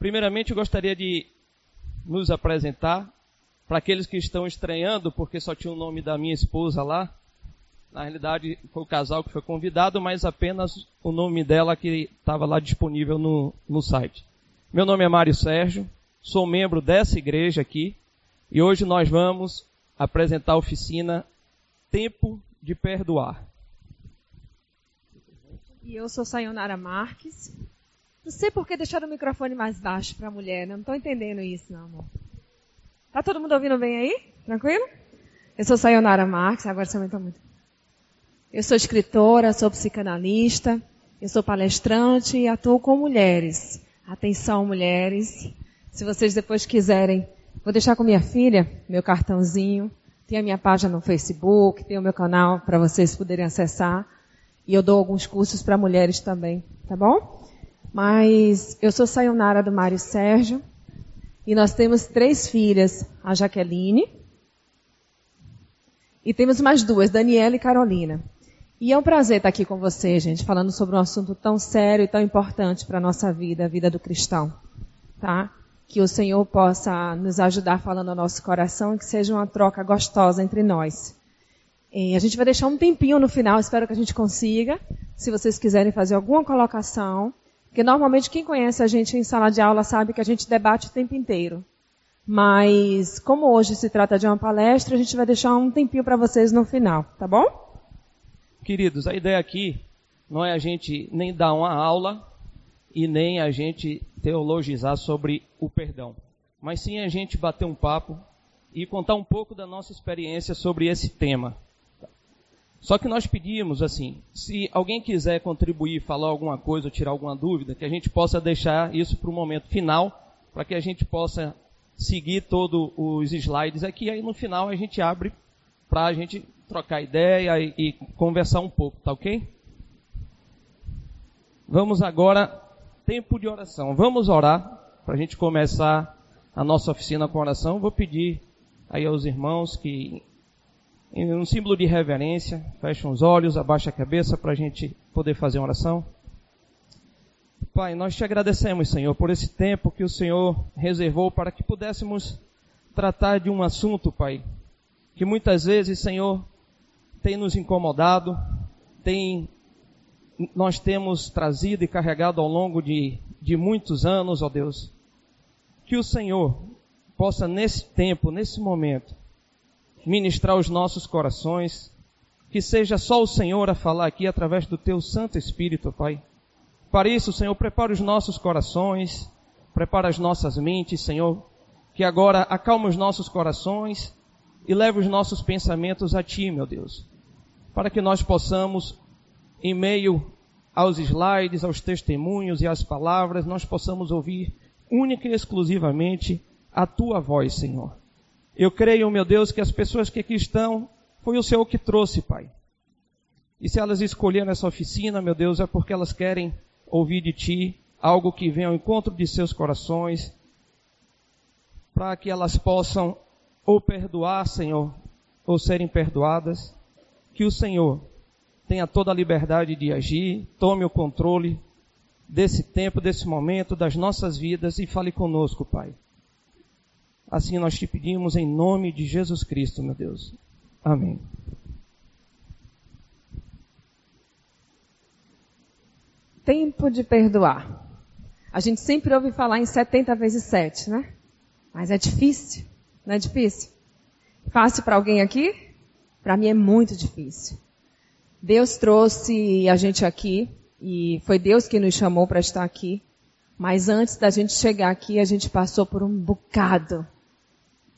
Primeiramente, eu gostaria de nos apresentar para aqueles que estão estranhando, porque só tinha o nome da minha esposa lá. Na realidade, foi o casal que foi convidado, mas apenas o nome dela que estava lá disponível no, no site. Meu nome é Mário Sérgio, sou membro dessa igreja aqui, e hoje nós vamos apresentar a oficina Tempo de Perdoar. E eu sou Sayonara Marques. Não sei por que deixaram o microfone mais baixo para a mulher, né? não estou entendendo isso, não, amor. Tá todo mundo ouvindo bem aí? Tranquilo? Eu sou Sayonara Marques, agora você aumentou muito. Eu sou escritora, sou psicanalista, eu sou palestrante e atuo com mulheres. Atenção, mulheres. Se vocês depois quiserem, vou deixar com minha filha meu cartãozinho. Tem a minha página no Facebook, tem o meu canal para vocês poderem acessar. E eu dou alguns cursos para mulheres também, tá bom? Mas eu sou Sayonara do Mário Sérgio. E nós temos três filhas, a Jaqueline. E temos mais duas, Daniela e Carolina. E é um prazer estar aqui com vocês, gente, falando sobre um assunto tão sério e tão importante para a nossa vida, a vida do cristão. Tá? Que o Senhor possa nos ajudar falando ao nosso coração e que seja uma troca gostosa entre nós. E a gente vai deixar um tempinho no final, espero que a gente consiga. Se vocês quiserem fazer alguma colocação, porque normalmente quem conhece a gente em sala de aula sabe que a gente debate o tempo inteiro. Mas como hoje se trata de uma palestra, a gente vai deixar um tempinho para vocês no final, tá bom? Queridos, a ideia aqui não é a gente nem dar uma aula e nem a gente teologizar sobre o perdão, mas sim a gente bater um papo e contar um pouco da nossa experiência sobre esse tema. Só que nós pedimos, assim, se alguém quiser contribuir, falar alguma coisa tirar alguma dúvida, que a gente possa deixar isso para o momento final, para que a gente possa seguir todos os slides aqui, aí no final a gente abre para a gente trocar ideia e, e conversar um pouco, tá ok? Vamos agora, tempo de oração. Vamos orar para a gente começar a nossa oficina com oração. Vou pedir aí aos irmãos que em um símbolo de reverência, fecham os olhos, abaixa a cabeça para a gente poder fazer uma oração. Pai, nós te agradecemos, Senhor, por esse tempo que o Senhor reservou para que pudéssemos tratar de um assunto, Pai, que muitas vezes, Senhor, tem nos incomodado, tem, nós temos trazido e carregado ao longo de, de muitos anos, ó Deus. Que o Senhor possa, nesse tempo, nesse momento, ministrar os nossos corações, que seja só o Senhor a falar aqui através do teu Santo Espírito, Pai. Para isso, Senhor, prepara os nossos corações, prepara as nossas mentes, Senhor, que agora acalma os nossos corações e leve os nossos pensamentos a Ti, meu Deus, para que nós possamos, em meio aos slides, aos testemunhos e às palavras, nós possamos ouvir única e exclusivamente a Tua voz, Senhor. Eu creio, meu Deus, que as pessoas que aqui estão, foi o Senhor que trouxe, Pai. E se elas escolheram essa oficina, meu Deus, é porque elas querem ouvir de Ti algo que venha ao encontro de seus corações, para que elas possam ou perdoar, Senhor, ou serem perdoadas. Que o Senhor tenha toda a liberdade de agir, tome o controle desse tempo, desse momento, das nossas vidas e fale conosco, Pai. Assim nós te pedimos em nome de Jesus Cristo, meu Deus. Amém. Tempo de perdoar. A gente sempre ouve falar em 70 vezes 7, né? Mas é difícil. Não é difícil? Fácil para alguém aqui? Para mim é muito difícil. Deus trouxe a gente aqui e foi Deus que nos chamou para estar aqui. Mas antes da gente chegar aqui, a gente passou por um bocado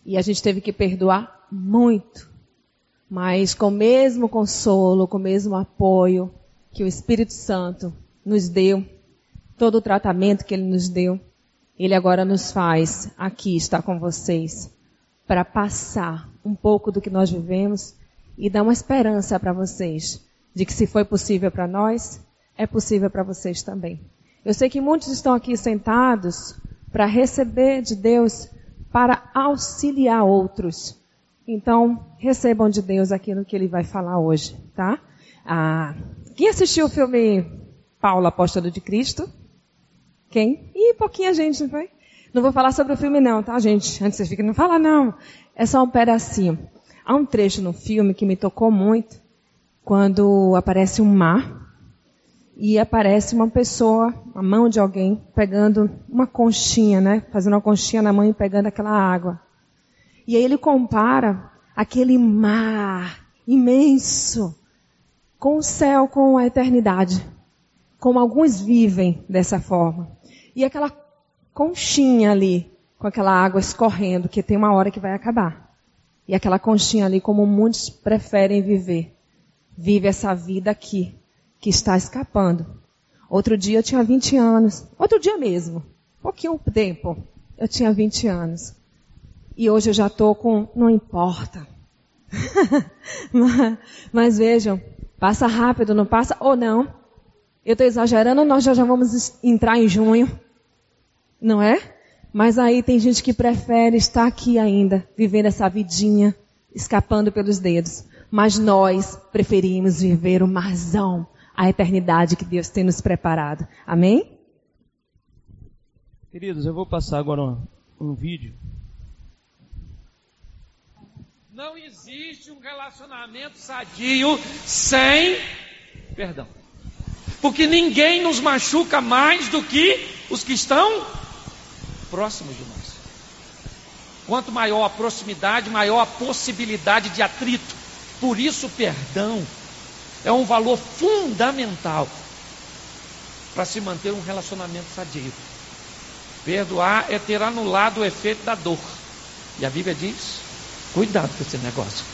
e a gente teve que perdoar muito. Mas com o mesmo consolo, com o mesmo apoio que o Espírito Santo nos deu, todo o tratamento que ele nos deu, ele agora nos faz aqui estar com vocês para passar um pouco do que nós vivemos e dar uma esperança para vocês de que se foi possível para nós, é possível para vocês também. Eu sei que muitos estão aqui sentados para receber de Deus para auxiliar outros. Então, recebam de Deus aquilo que ele vai falar hoje, tá? Ah, quem assistiu o filme Paulo, Apóstolo de Cristo? Quem? Ih, pouquinha gente, não foi? Não vou falar sobre o filme não, tá, gente? Antes vocês fiquem, não fala não. É só um pedacinho. Há um trecho no filme que me tocou muito, quando aparece um mar e aparece uma pessoa, a mão de alguém, pegando uma conchinha, né? Fazendo uma conchinha na mão e pegando aquela água. E aí ele compara aquele mar imenso com o céu, com a eternidade. Como alguns vivem dessa forma. E aquela conchinha ali, com aquela água escorrendo, que tem uma hora que vai acabar. E aquela conchinha ali, como muitos preferem viver. Vive essa vida aqui, que está escapando. Outro dia eu tinha 20 anos. Outro dia mesmo. Pouquinho tempo. Eu tinha 20 anos. E hoje eu já estou com, não importa. mas, mas, vejam, passa rápido, não passa? Ou não? Eu estou exagerando, nós já, já vamos entrar em junho. Não é? Mas aí tem gente que prefere estar aqui ainda, vivendo essa vidinha, escapando pelos dedos. Mas nós preferimos viver o marzão, a eternidade que Deus tem nos preparado. Amém? Queridos, eu vou passar agora um, um vídeo não existe um relacionamento sadio sem perdão. Porque ninguém nos machuca mais do que os que estão próximos de nós. Quanto maior a proximidade, maior a possibilidade de atrito. Por isso, perdão é um valor fundamental para se manter um relacionamento sadio. Perdoar é ter anulado o efeito da dor. E a Bíblia diz Cuidado com esse negócio.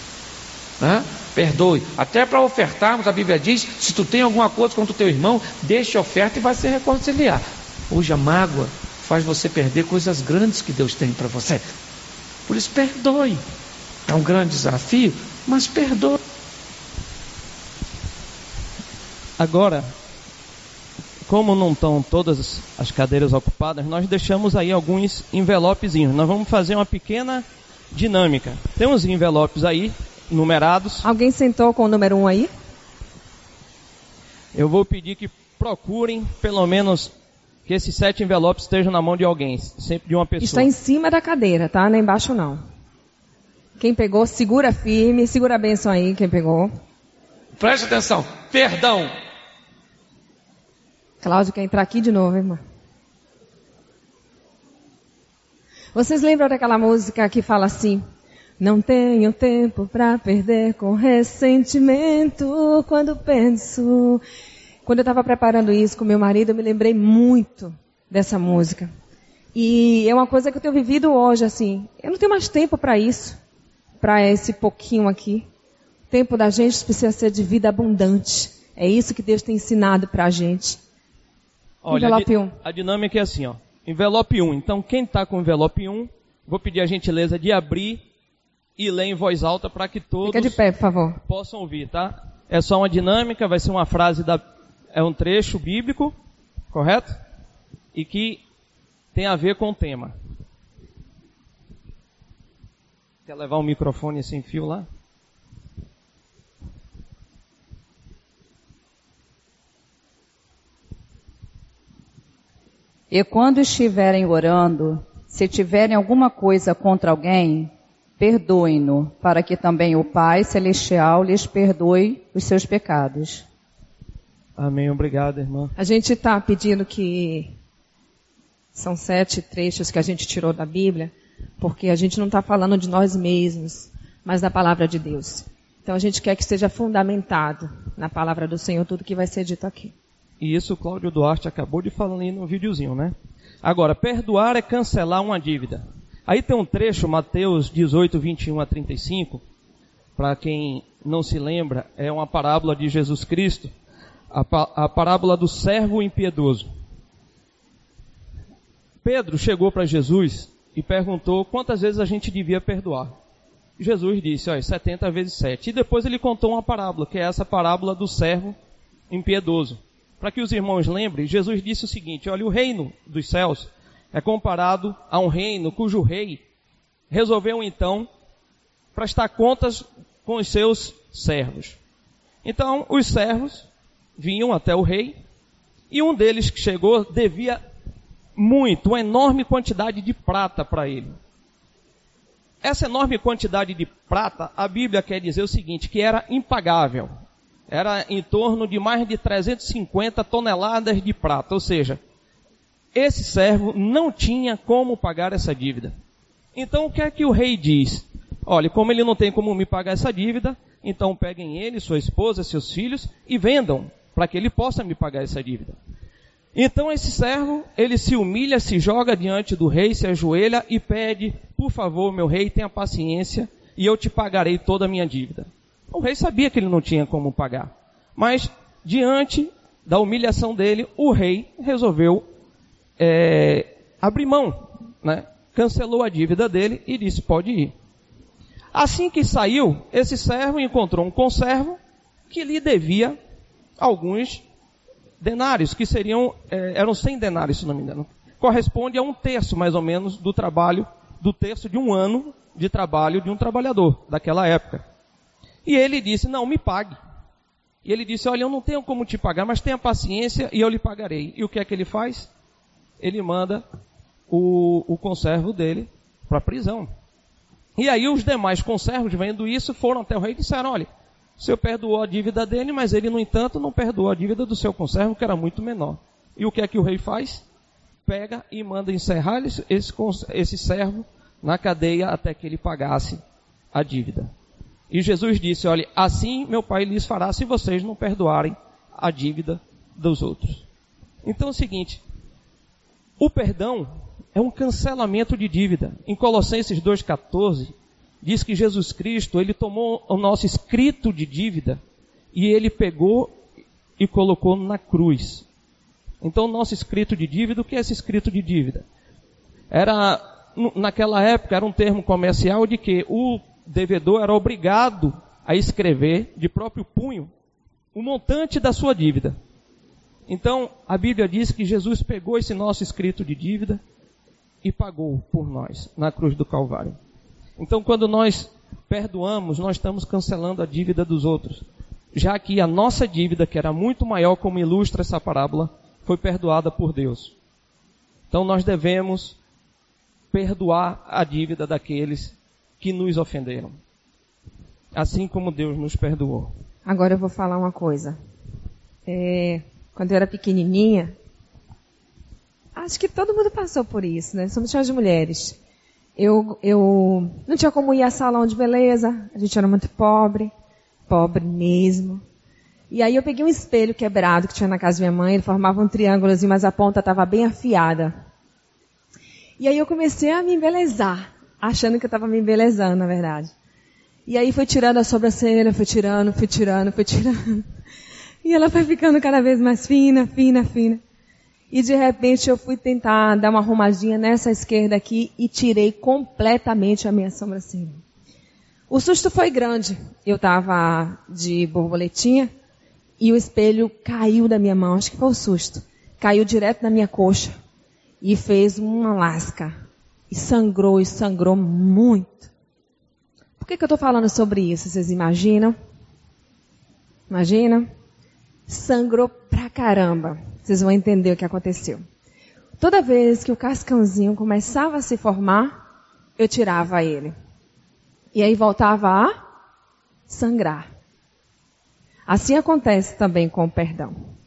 Né? Perdoe. Até para ofertarmos, a Bíblia diz: se tu tem alguma coisa contra o teu irmão, deixe a oferta e vai se reconciliar. Hoje a mágoa faz você perder coisas grandes que Deus tem para você. Por isso, perdoe. É um grande desafio, mas perdoe. Agora, como não estão todas as cadeiras ocupadas, nós deixamos aí alguns envelopezinhos. Nós vamos fazer uma pequena dinâmica. Tem uns envelopes aí, numerados. Alguém sentou com o número 1 um aí? Eu vou pedir que procurem, pelo menos, que esses sete envelopes estejam na mão de alguém, sempre de uma pessoa. Está em cima da cadeira, tá? Nem embaixo não. Quem pegou, segura firme, segura a benção aí, quem pegou. Preste atenção, perdão. Cláudio quer entrar aqui de novo, irmã. Vocês lembram daquela música que fala assim? Não tenho tempo para perder com ressentimento quando penso. Quando eu estava preparando isso com meu marido, eu me lembrei muito dessa música. E é uma coisa que eu tenho vivido hoje, assim. Eu não tenho mais tempo para isso, para esse pouquinho aqui. O tempo da gente precisa ser de vida abundante. É isso que Deus tem ensinado para a gente. Olha, a, a dinâmica é assim, ó envelope 1. Então, quem está com envelope 1, vou pedir a gentileza de abrir e ler em voz alta para que todos Fica de pé, por favor. possam ouvir, tá? É só uma dinâmica, vai ser uma frase da é um trecho bíblico, correto? E que tem a ver com o tema. Quer levar o um microfone sem fio lá? E quando estiverem orando, se tiverem alguma coisa contra alguém, perdoem-no, para que também o Pai Celestial lhes perdoe os seus pecados. Amém. Obrigado, irmã. A gente está pedindo que são sete trechos que a gente tirou da Bíblia, porque a gente não está falando de nós mesmos, mas da palavra de Deus. Então a gente quer que esteja fundamentado na palavra do Senhor tudo que vai ser dito aqui. E isso o Cláudio Duarte acabou de falar ali no videozinho, né? Agora, perdoar é cancelar uma dívida. Aí tem um trecho, Mateus 18, 21 a 35. Para quem não se lembra, é uma parábola de Jesus Cristo. A, a parábola do servo impiedoso. Pedro chegou para Jesus e perguntou quantas vezes a gente devia perdoar. Jesus disse, olha, 70 vezes 7. E depois ele contou uma parábola, que é essa parábola do servo impiedoso. Para que os irmãos lembrem, Jesus disse o seguinte: olha, o reino dos céus é comparado a um reino cujo rei resolveu então prestar contas com os seus servos. Então, os servos vinham até o rei e um deles que chegou devia muito, uma enorme quantidade de prata para ele. Essa enorme quantidade de prata, a Bíblia quer dizer o seguinte, que era impagável. Era em torno de mais de 350 toneladas de prata, ou seja, esse servo não tinha como pagar essa dívida. Então o que é que o rei diz? Olha, como ele não tem como me pagar essa dívida, então peguem ele, sua esposa, seus filhos e vendam para que ele possa me pagar essa dívida. Então esse servo, ele se humilha, se joga diante do rei, se ajoelha e pede, por favor, meu rei, tenha paciência e eu te pagarei toda a minha dívida. O rei sabia que ele não tinha como pagar. Mas, diante da humilhação dele, o rei resolveu é, abrir mão, né? cancelou a dívida dele e disse, pode ir. Assim que saiu, esse servo encontrou um conservo que lhe devia alguns denários, que seriam, é, eram 100 denários, se não me engano. Corresponde a um terço, mais ou menos, do trabalho, do terço de um ano de trabalho de um trabalhador daquela época. E ele disse, não, me pague. E ele disse, olha, eu não tenho como te pagar, mas tenha paciência e eu lhe pagarei. E o que é que ele faz? Ele manda o, o conservo dele para a prisão. E aí os demais conservos, vendo isso, foram até o rei e disseram, olha, o senhor perdoou a dívida dele, mas ele, no entanto, não perdoou a dívida do seu conservo, que era muito menor. E o que é que o rei faz? Pega e manda encerrar esse, esse servo na cadeia até que ele pagasse a dívida. E Jesus disse, olha, assim meu pai lhes fará se vocês não perdoarem a dívida dos outros. Então é o seguinte, o perdão é um cancelamento de dívida. Em Colossenses 2,14, diz que Jesus Cristo, ele tomou o nosso escrito de dívida e ele pegou e colocou na cruz. Então, o nosso escrito de dívida, o que é esse escrito de dívida? Era, naquela época, era um termo comercial de que o devedor era obrigado a escrever de próprio punho o montante da sua dívida. Então, a Bíblia diz que Jesus pegou esse nosso escrito de dívida e pagou por nós na cruz do Calvário. Então, quando nós perdoamos, nós estamos cancelando a dívida dos outros, já que a nossa dívida, que era muito maior, como ilustra essa parábola, foi perdoada por Deus. Então, nós devemos perdoar a dívida daqueles que nos ofenderam, assim como Deus nos perdoou. Agora eu vou falar uma coisa. É, quando eu era pequenininha, acho que todo mundo passou por isso, né? Somos de mulheres. Eu, eu não tinha como ir a salão de beleza, a gente era muito pobre, pobre mesmo. E aí eu peguei um espelho quebrado que tinha na casa da minha mãe, ele formava um triângulozinho, mas a ponta estava bem afiada. E aí eu comecei a me embelezar, achando que eu estava me embelezando, na verdade. E aí foi tirando a sobrancelha, foi tirando, foi tirando, foi tirando. E ela foi ficando cada vez mais fina, fina, fina. E de repente eu fui tentar dar uma arrumadinha nessa esquerda aqui e tirei completamente a minha sobrancelha. O susto foi grande. Eu estava de borboletinha e o espelho caiu da minha mão. Acho que foi o susto. Caiu direto na minha coxa e fez uma lasca. E sangrou, e sangrou muito. Por que, que eu estou falando sobre isso? Vocês imaginam? Imagina? Sangrou pra caramba. Vocês vão entender o que aconteceu. Toda vez que o cascãozinho começava a se formar, eu tirava ele. E aí voltava a sangrar. Assim acontece também com o perdão.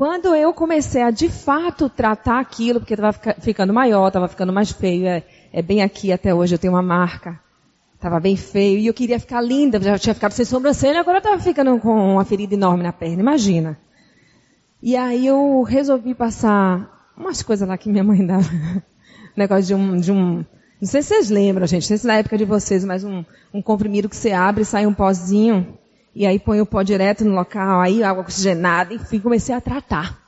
Quando eu comecei a de fato tratar aquilo, porque estava ficando maior, estava ficando mais feio, é, é, bem aqui até hoje eu tenho uma marca, estava bem feio, e eu queria ficar linda, já tinha ficado sem sobrancelha, agora estava ficando com uma ferida enorme na perna, imagina. E aí eu resolvi passar umas coisas lá que minha mãe dava. Negócio de um, de um, não sei se vocês lembram, gente, não sei se na época de vocês, mas um, um comprimido que você abre e sai um pozinho, e aí põe o pó direto no local, aí água oxigenada, enfim, comecei a tratar.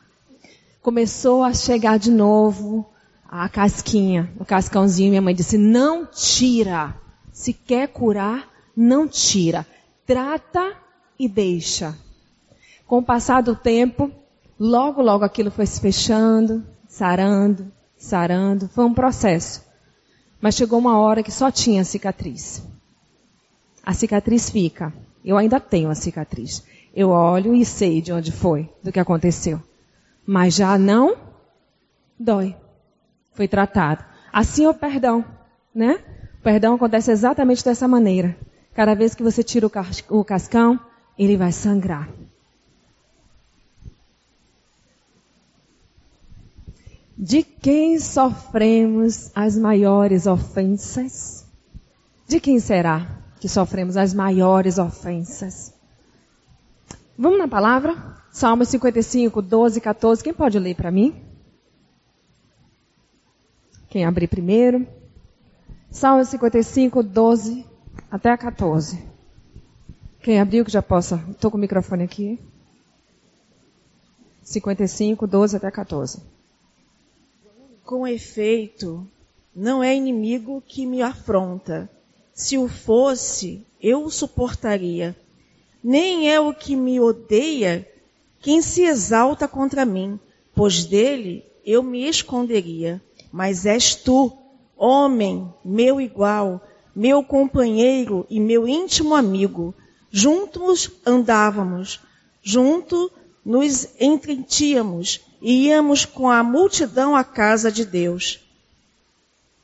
Começou a chegar de novo a casquinha, o cascãozinho, minha mãe disse, não tira. Se quer curar, não tira. Trata e deixa. Com o passar do tempo, Logo, logo aquilo foi se fechando, sarando, sarando. Foi um processo. Mas chegou uma hora que só tinha cicatriz. A cicatriz fica. Eu ainda tenho a cicatriz. Eu olho e sei de onde foi, do que aconteceu. Mas já não dói. foi tratado. Assim é o perdão, né? O perdão acontece exatamente dessa maneira. Cada vez que você tira o cascão, ele vai sangrar. De quem sofremos as maiores ofensas? De quem será que sofremos as maiores ofensas? Vamos na palavra? Salmo 55, 12, 14. Quem pode ler para mim? Quem abrir primeiro? Salmo 55, 12 até 14. Quem abriu que já possa. Estou com o microfone aqui. 55, 12 até 14. Com efeito, não é inimigo que me afronta. Se o fosse, eu o suportaria. Nem é o que me odeia quem se exalta contra mim, pois dele eu me esconderia. Mas és tu, homem, meu igual, meu companheiro e meu íntimo amigo. Juntos andávamos, junto nos entretíamos e íamos com a multidão à casa de Deus.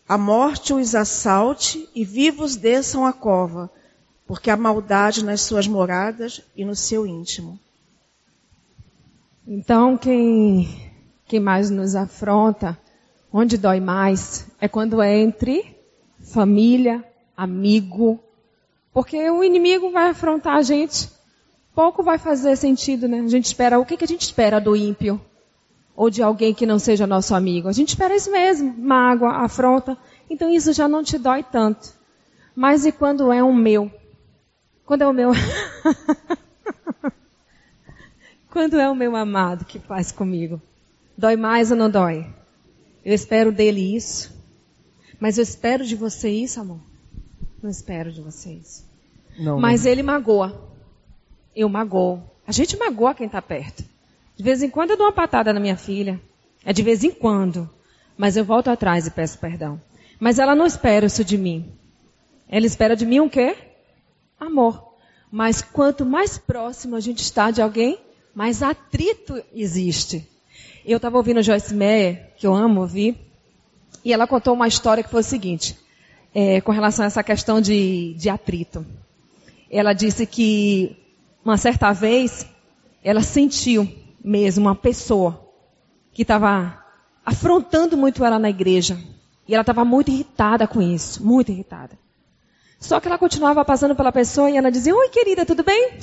A morte os assalte e vivos desçam a cova, porque há maldade nas suas moradas e no seu íntimo. Então, quem, quem mais nos afronta, onde dói mais, é quando é entre família, amigo, porque o inimigo vai afrontar a gente, pouco vai fazer sentido, né? A gente espera, o que, que a gente espera do ímpio? Ou de alguém que não seja nosso amigo. A gente espera isso mesmo, mágoa, afronta. Então isso já não te dói tanto. Mas e quando é um meu? Quando é o meu. quando é o meu amado que faz comigo? Dói mais ou não dói? Eu espero dele isso. Mas eu espero de você isso, amor? Não espero de você isso. Não, mas não. ele magoa. Eu magoo. A gente magoa quem está perto. De vez em quando eu dou uma patada na minha filha. É de vez em quando. Mas eu volto atrás e peço perdão. Mas ela não espera isso de mim. Ela espera de mim o quê? Amor. Mas quanto mais próximo a gente está de alguém, mais atrito existe. Eu estava ouvindo Joyce Meyer, que eu amo ouvir, e ela contou uma história que foi o seguinte, é, com relação a essa questão de, de atrito. Ela disse que uma certa vez ela sentiu mesmo uma pessoa que estava afrontando muito ela na igreja. E ela estava muito irritada com isso, muito irritada. Só que ela continuava passando pela pessoa e ela dizia: Oi, querida, tudo bem?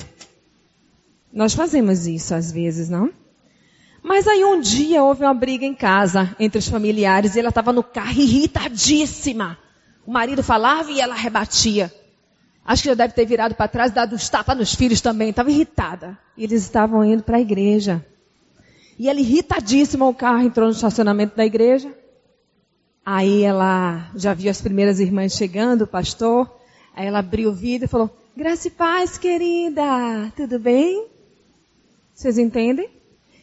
Nós fazemos isso às vezes, não? Mas aí um dia houve uma briga em casa entre os familiares e ela estava no carro irritadíssima. O marido falava e ela rebatia. Acho que já deve ter virado para trás e dado uns tapas nos filhos também. Estava irritada. E eles estavam indo para a igreja. E ela irritadíssima, o carro entrou no estacionamento da igreja. Aí ela já viu as primeiras irmãs chegando, o pastor. Aí ela abriu o vidro e falou, Graça e paz, querida. Tudo bem? Vocês entendem?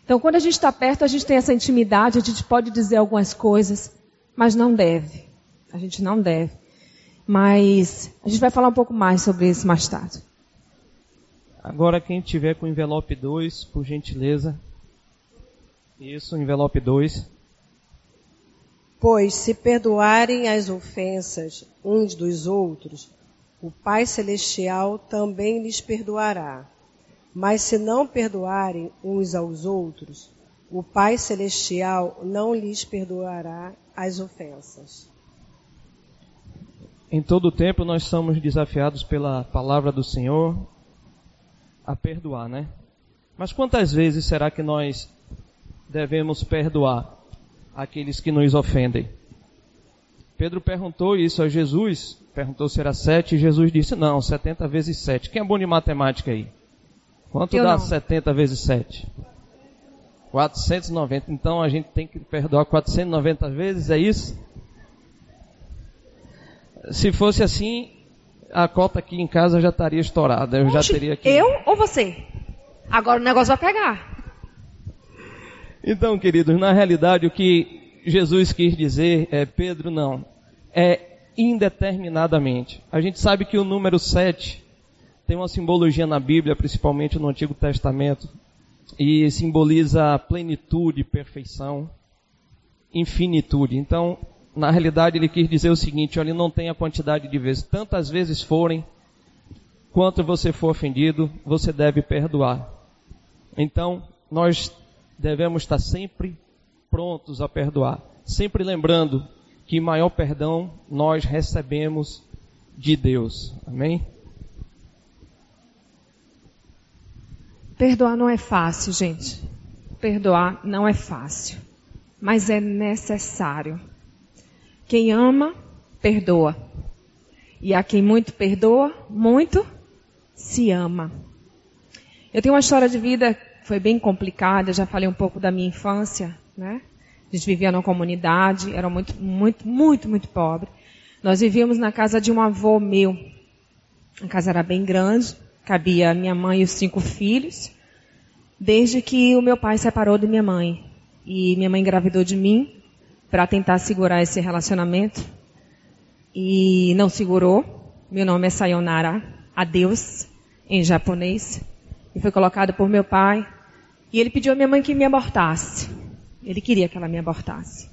Então, quando a gente está perto, a gente tem essa intimidade, a gente pode dizer algumas coisas, mas não deve. A gente não deve. Mas a gente vai falar um pouco mais sobre isso mais tarde. Agora, quem tiver com o envelope 2, por gentileza. Isso, envelope 2. Pois se perdoarem as ofensas uns dos outros, o Pai Celestial também lhes perdoará. Mas se não perdoarem uns aos outros, o Pai Celestial não lhes perdoará as ofensas. Em todo o tempo nós somos desafiados pela palavra do Senhor a perdoar, né? Mas quantas vezes será que nós devemos perdoar aqueles que nos ofendem? Pedro perguntou isso a Jesus, perguntou se era sete, e Jesus disse, não, 70 vezes sete. Quem é bom de matemática aí? Quanto Eu dá não. 70 vezes sete? 490. Então a gente tem que perdoar 490 vezes, é isso? Se fosse assim, a cota aqui em casa já estaria estourada. Eu Oxi, já teria que. Eu ou você? Agora o negócio vai pegar. Então, queridos, na realidade o que Jesus quis dizer é, Pedro, não, é indeterminadamente. A gente sabe que o número 7 tem uma simbologia na Bíblia, principalmente no Antigo Testamento, e simboliza plenitude, perfeição. infinitude. Então, na realidade, ele quis dizer o seguinte: olha, não tem a quantidade de vezes, tantas vezes forem, quanto você for ofendido, você deve perdoar. Então, nós devemos estar sempre prontos a perdoar, sempre lembrando que maior perdão nós recebemos de Deus. Amém? Perdoar não é fácil, gente. Perdoar não é fácil, mas é necessário. Quem ama, perdoa. E a quem muito perdoa, muito se ama. Eu tenho uma história de vida que foi bem complicada, já falei um pouco da minha infância, né? A gente vivia numa comunidade, era muito, muito, muito, muito pobre. Nós vivíamos na casa de um avô meu. A casa era bem grande, cabia minha mãe e os cinco filhos, desde que o meu pai separou de minha mãe. E minha mãe engravidou de mim, para tentar segurar esse relacionamento e não segurou. Meu nome é Sayonara, adeus, em japonês, e foi colocado por meu pai. E ele pediu à minha mãe que me abortasse. Ele queria que ela me abortasse.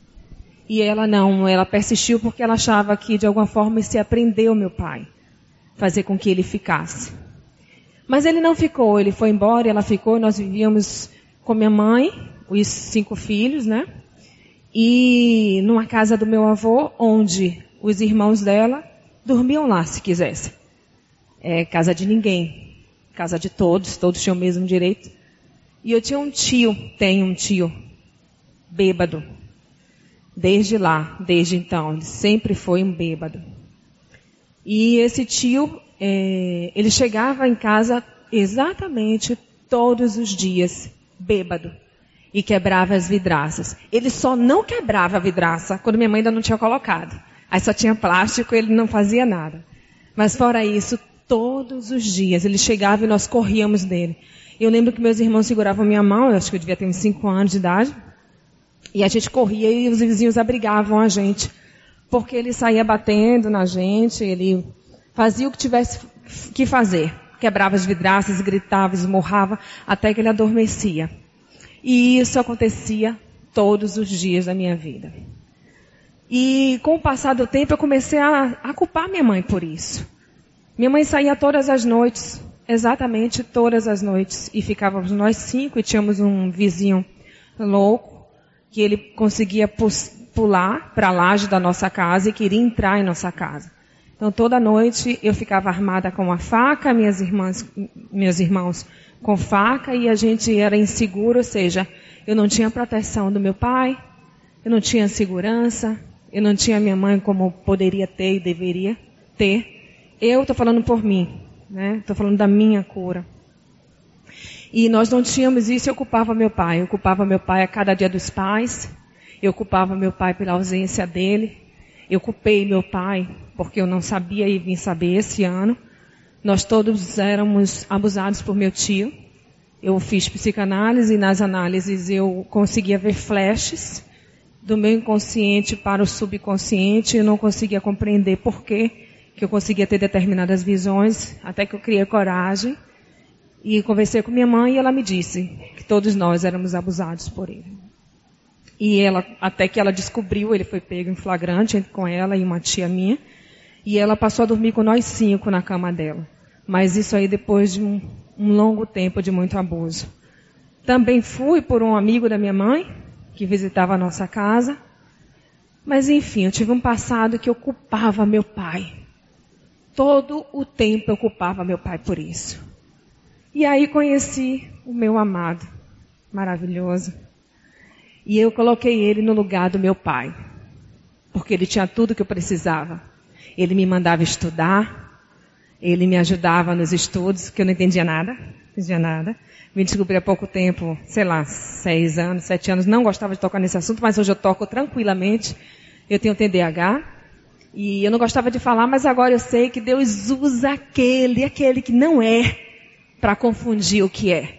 E ela não, ela persistiu porque ela achava que de alguma forma se aprendeu meu pai, fazer com que ele ficasse. Mas ele não ficou, ele foi embora, ela ficou, nós vivíamos com minha mãe, os cinco filhos, né? E numa casa do meu avô, onde os irmãos dela dormiam lá, se quisesse. É casa de ninguém, casa de todos, todos tinham o mesmo direito. E eu tinha um tio, tenho um tio, bêbado. Desde lá, desde então, ele sempre foi um bêbado. E esse tio, é, ele chegava em casa exatamente todos os dias, bêbado e quebrava as vidraças. Ele só não quebrava a vidraça quando minha mãe ainda não tinha colocado. Aí só tinha plástico, ele não fazia nada. Mas fora isso, todos os dias ele chegava e nós corríamos dele. Eu lembro que meus irmãos seguravam minha mão, eu acho que eu devia ter uns 5 anos de idade, e a gente corria e os vizinhos abrigavam a gente, porque ele saía batendo na gente, ele fazia o que tivesse que fazer. Quebrava as vidraças, gritava, esmurrava, até que ele adormecia. E isso acontecia todos os dias da minha vida. E com o passar do tempo eu comecei a, a culpar minha mãe por isso. Minha mãe saía todas as noites, exatamente todas as noites, e ficávamos nós cinco e tínhamos um vizinho louco que ele conseguia pular para a laje da nossa casa e queria entrar em nossa casa. Então toda noite eu ficava armada com uma faca, minhas irmãs, meus irmãos com faca e a gente era inseguro, ou seja, eu não tinha proteção do meu pai, eu não tinha segurança, eu não tinha minha mãe como poderia ter e deveria ter. Eu estou falando por mim, né? Estou falando da minha cura. E nós não tínhamos isso, eu culpava meu pai. Eu culpava meu pai a cada dia dos pais. Eu culpava meu pai pela ausência dele. Eu culpei meu pai porque eu não sabia e vim saber esse ano. Nós todos éramos abusados por meu tio. Eu fiz psicanálise e nas análises eu conseguia ver flashes do meu inconsciente para o subconsciente. Eu não conseguia compreender por que que eu conseguia ter determinadas visões, até que eu criei coragem e conversei com minha mãe e ela me disse que todos nós éramos abusados por ele. E ela, até que ela descobriu, ele foi pego em flagrante com ela e uma tia minha. E ela passou a dormir com nós cinco na cama dela. Mas isso aí depois de um, um longo tempo de muito abuso. Também fui por um amigo da minha mãe, que visitava a nossa casa. Mas enfim, eu tive um passado que ocupava meu pai. Todo o tempo eu ocupava meu pai por isso. E aí conheci o meu amado, maravilhoso. E eu coloquei ele no lugar do meu pai. Porque ele tinha tudo que eu precisava. Ele me mandava estudar, ele me ajudava nos estudos, que eu não entendia nada, não entendia nada. Me descobri há pouco tempo, sei lá, seis anos, sete anos, não gostava de tocar nesse assunto, mas hoje eu toco tranquilamente. Eu tenho TDAH, e eu não gostava de falar, mas agora eu sei que Deus usa aquele, aquele que não é, para confundir o que é.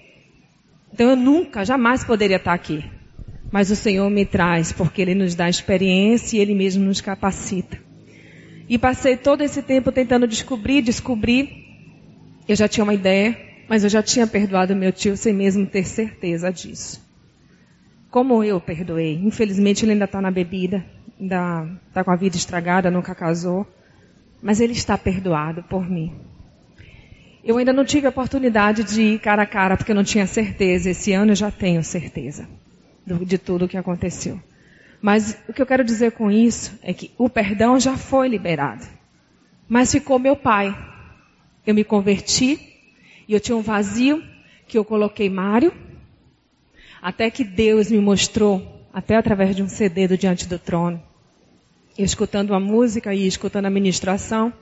Então eu nunca, jamais poderia estar aqui. Mas o Senhor me traz, porque Ele nos dá experiência e Ele mesmo nos capacita. E passei todo esse tempo tentando descobrir, descobrir. Eu já tinha uma ideia, mas eu já tinha perdoado meu tio sem mesmo ter certeza disso. como eu perdoei. Infelizmente ele ainda está na bebida, ainda está com a vida estragada, nunca casou, mas ele está perdoado por mim. Eu ainda não tive a oportunidade de ir cara a cara, porque eu não tinha certeza. Esse ano eu já tenho certeza de tudo o que aconteceu. Mas o que eu quero dizer com isso é que o perdão já foi liberado. Mas ficou meu pai. Eu me converti e eu tinha um vazio que eu coloquei Mário. Até que Deus me mostrou, até através de um CD do Diante do Trono, escutando a música e escutando a ministração,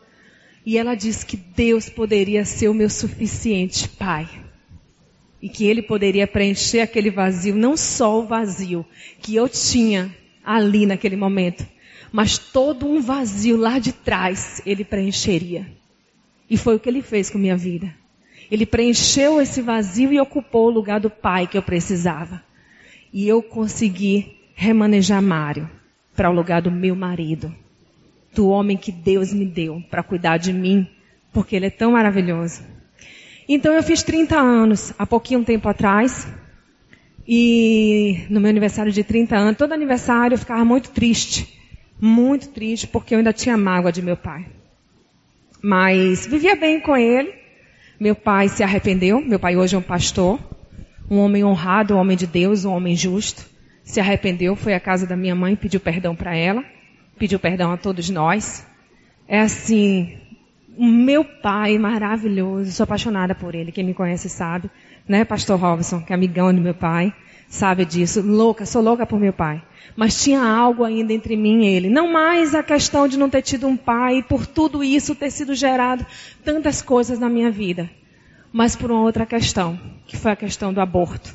e ela disse que Deus poderia ser o meu suficiente pai. E que ele poderia preencher aquele vazio, não só o vazio que eu tinha ali naquele momento, mas todo um vazio lá de trás ele preencheria. E foi o que ele fez com minha vida. Ele preencheu esse vazio e ocupou o lugar do pai que eu precisava. E eu consegui remanejar Mário para o lugar do meu marido do homem que Deus me deu para cuidar de mim, porque ele é tão maravilhoso. Então eu fiz 30 anos, há pouquinho tempo atrás, e no meu aniversário de 30 anos, todo aniversário eu ficava muito triste, muito triste, porque eu ainda tinha mágoa de meu pai. Mas vivia bem com ele. Meu pai se arrependeu, meu pai hoje é um pastor, um homem honrado, um homem de Deus, um homem justo. Se arrependeu, foi à casa da minha mãe, pediu perdão para ela pediu perdão a todos nós. É assim, meu pai maravilhoso, sou apaixonada por ele, quem me conhece sabe, né, pastor Robson, que é amigão do meu pai, sabe disso, louca, sou louca por meu pai. Mas tinha algo ainda entre mim e ele. Não mais a questão de não ter tido um pai, por tudo isso ter sido gerado tantas coisas na minha vida. Mas por uma outra questão, que foi a questão do aborto.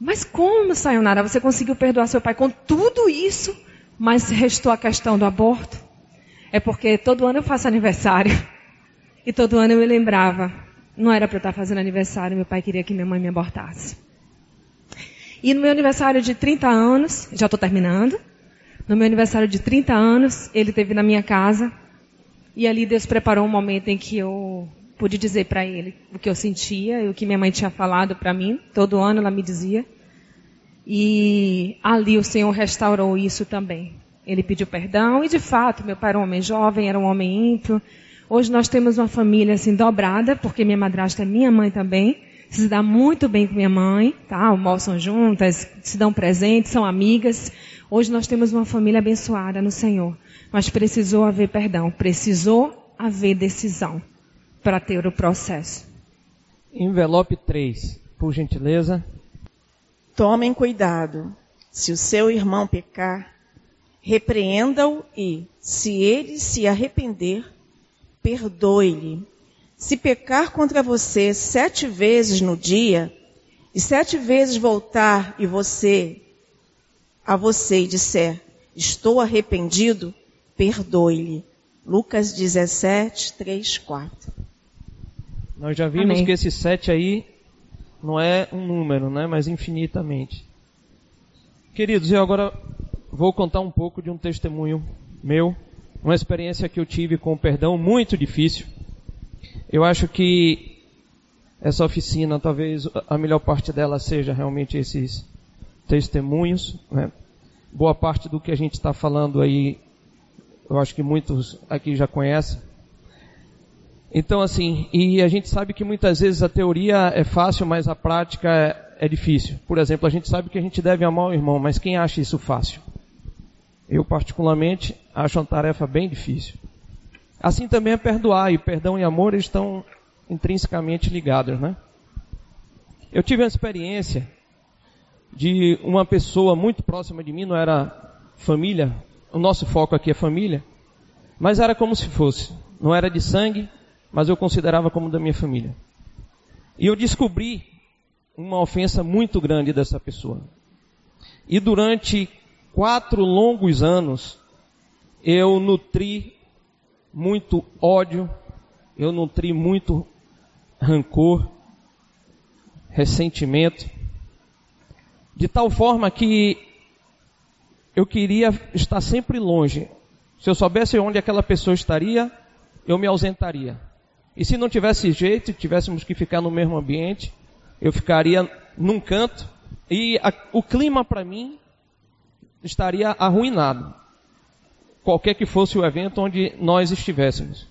Mas como, Sayonara, você conseguiu perdoar seu pai com tudo isso? Mas restou a questão do aborto. É porque todo ano eu faço aniversário. E todo ano eu me lembrava. Não era para eu estar fazendo aniversário, meu pai queria que minha mãe me abortasse. E no meu aniversário de 30 anos, já estou terminando. No meu aniversário de 30 anos, ele teve na minha casa. E ali Deus preparou um momento em que eu pude dizer para ele o que eu sentia e o que minha mãe tinha falado para mim. Todo ano ela me dizia. E ali o Senhor restaurou isso também. Ele pediu perdão e de fato, meu pai era um homem jovem, era um homem ímpio. Hoje nós temos uma família assim dobrada, porque minha madrasta é minha mãe também. Se dá muito bem com minha mãe, tá? Almoçam juntas, se dão presentes, são amigas. Hoje nós temos uma família abençoada no Senhor. Mas precisou haver perdão, precisou haver decisão para ter o processo. Envelope 3, por gentileza. Tomem cuidado. Se o seu irmão pecar, repreenda-o e, se ele se arrepender, perdoe-lhe. Se pecar contra você sete vezes no dia, e sete vezes voltar e você a você e disser, estou arrependido, perdoe-lhe. Lucas 17, 3, 4. Nós já vimos Amém. que esse sete aí não é um número, né, mas infinitamente. Queridos, eu agora vou contar um pouco de um testemunho meu, uma experiência que eu tive com o perdão muito difícil. Eu acho que essa oficina, talvez a melhor parte dela seja realmente esses testemunhos. Né? Boa parte do que a gente está falando aí, eu acho que muitos aqui já conhecem. Então, assim, e a gente sabe que muitas vezes a teoria é fácil, mas a prática é, é difícil. Por exemplo, a gente sabe que a gente deve amar o irmão, mas quem acha isso fácil? Eu, particularmente, acho uma tarefa bem difícil. Assim também é perdoar, e perdão e amor estão intrinsecamente ligados, né? Eu tive uma experiência de uma pessoa muito próxima de mim, não era família, o nosso foco aqui é família, mas era como se fosse, não era de sangue, mas eu considerava como da minha família. E eu descobri uma ofensa muito grande dessa pessoa. E durante quatro longos anos, eu nutri muito ódio, eu nutri muito rancor, ressentimento, de tal forma que eu queria estar sempre longe. Se eu soubesse onde aquela pessoa estaria, eu me ausentaria. E se não tivesse jeito, tivéssemos que ficar no mesmo ambiente, eu ficaria num canto E a, o clima para mim estaria arruinado. Qualquer que fosse o evento onde nós estivéssemos.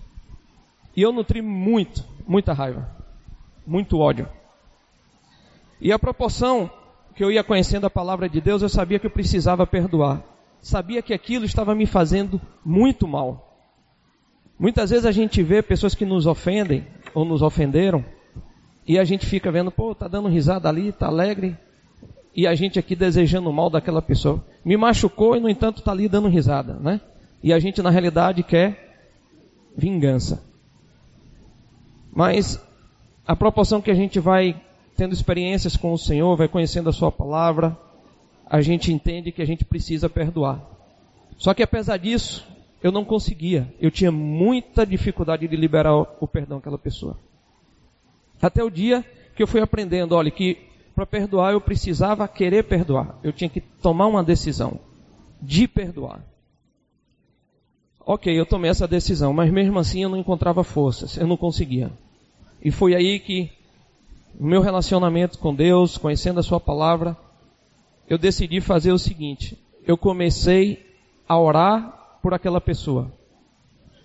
E eu nutri muito, muita raiva. Muito ódio. E a proporção que eu ia conhecendo a palavra de Deus, eu sabia que eu precisava perdoar. Sabia que aquilo estava me fazendo muito mal. Muitas vezes a gente vê pessoas que nos ofendem ou nos ofenderam e a gente fica vendo, pô, tá dando risada ali, tá alegre, e a gente aqui desejando o mal daquela pessoa. Me machucou e no entanto tá ali dando risada, né? E a gente na realidade quer vingança. Mas a proporção que a gente vai tendo experiências com o Senhor, vai conhecendo a Sua palavra, a gente entende que a gente precisa perdoar. Só que apesar disso, eu não conseguia. Eu tinha muita dificuldade de liberar o perdão àquela pessoa. Até o dia que eu fui aprendendo, olha, que para perdoar eu precisava querer perdoar. Eu tinha que tomar uma decisão de perdoar. Ok, eu tomei essa decisão, mas mesmo assim eu não encontrava forças, eu não conseguia. E foi aí que, no meu relacionamento com Deus, conhecendo a Sua palavra, eu decidi fazer o seguinte: eu comecei a orar por aquela pessoa.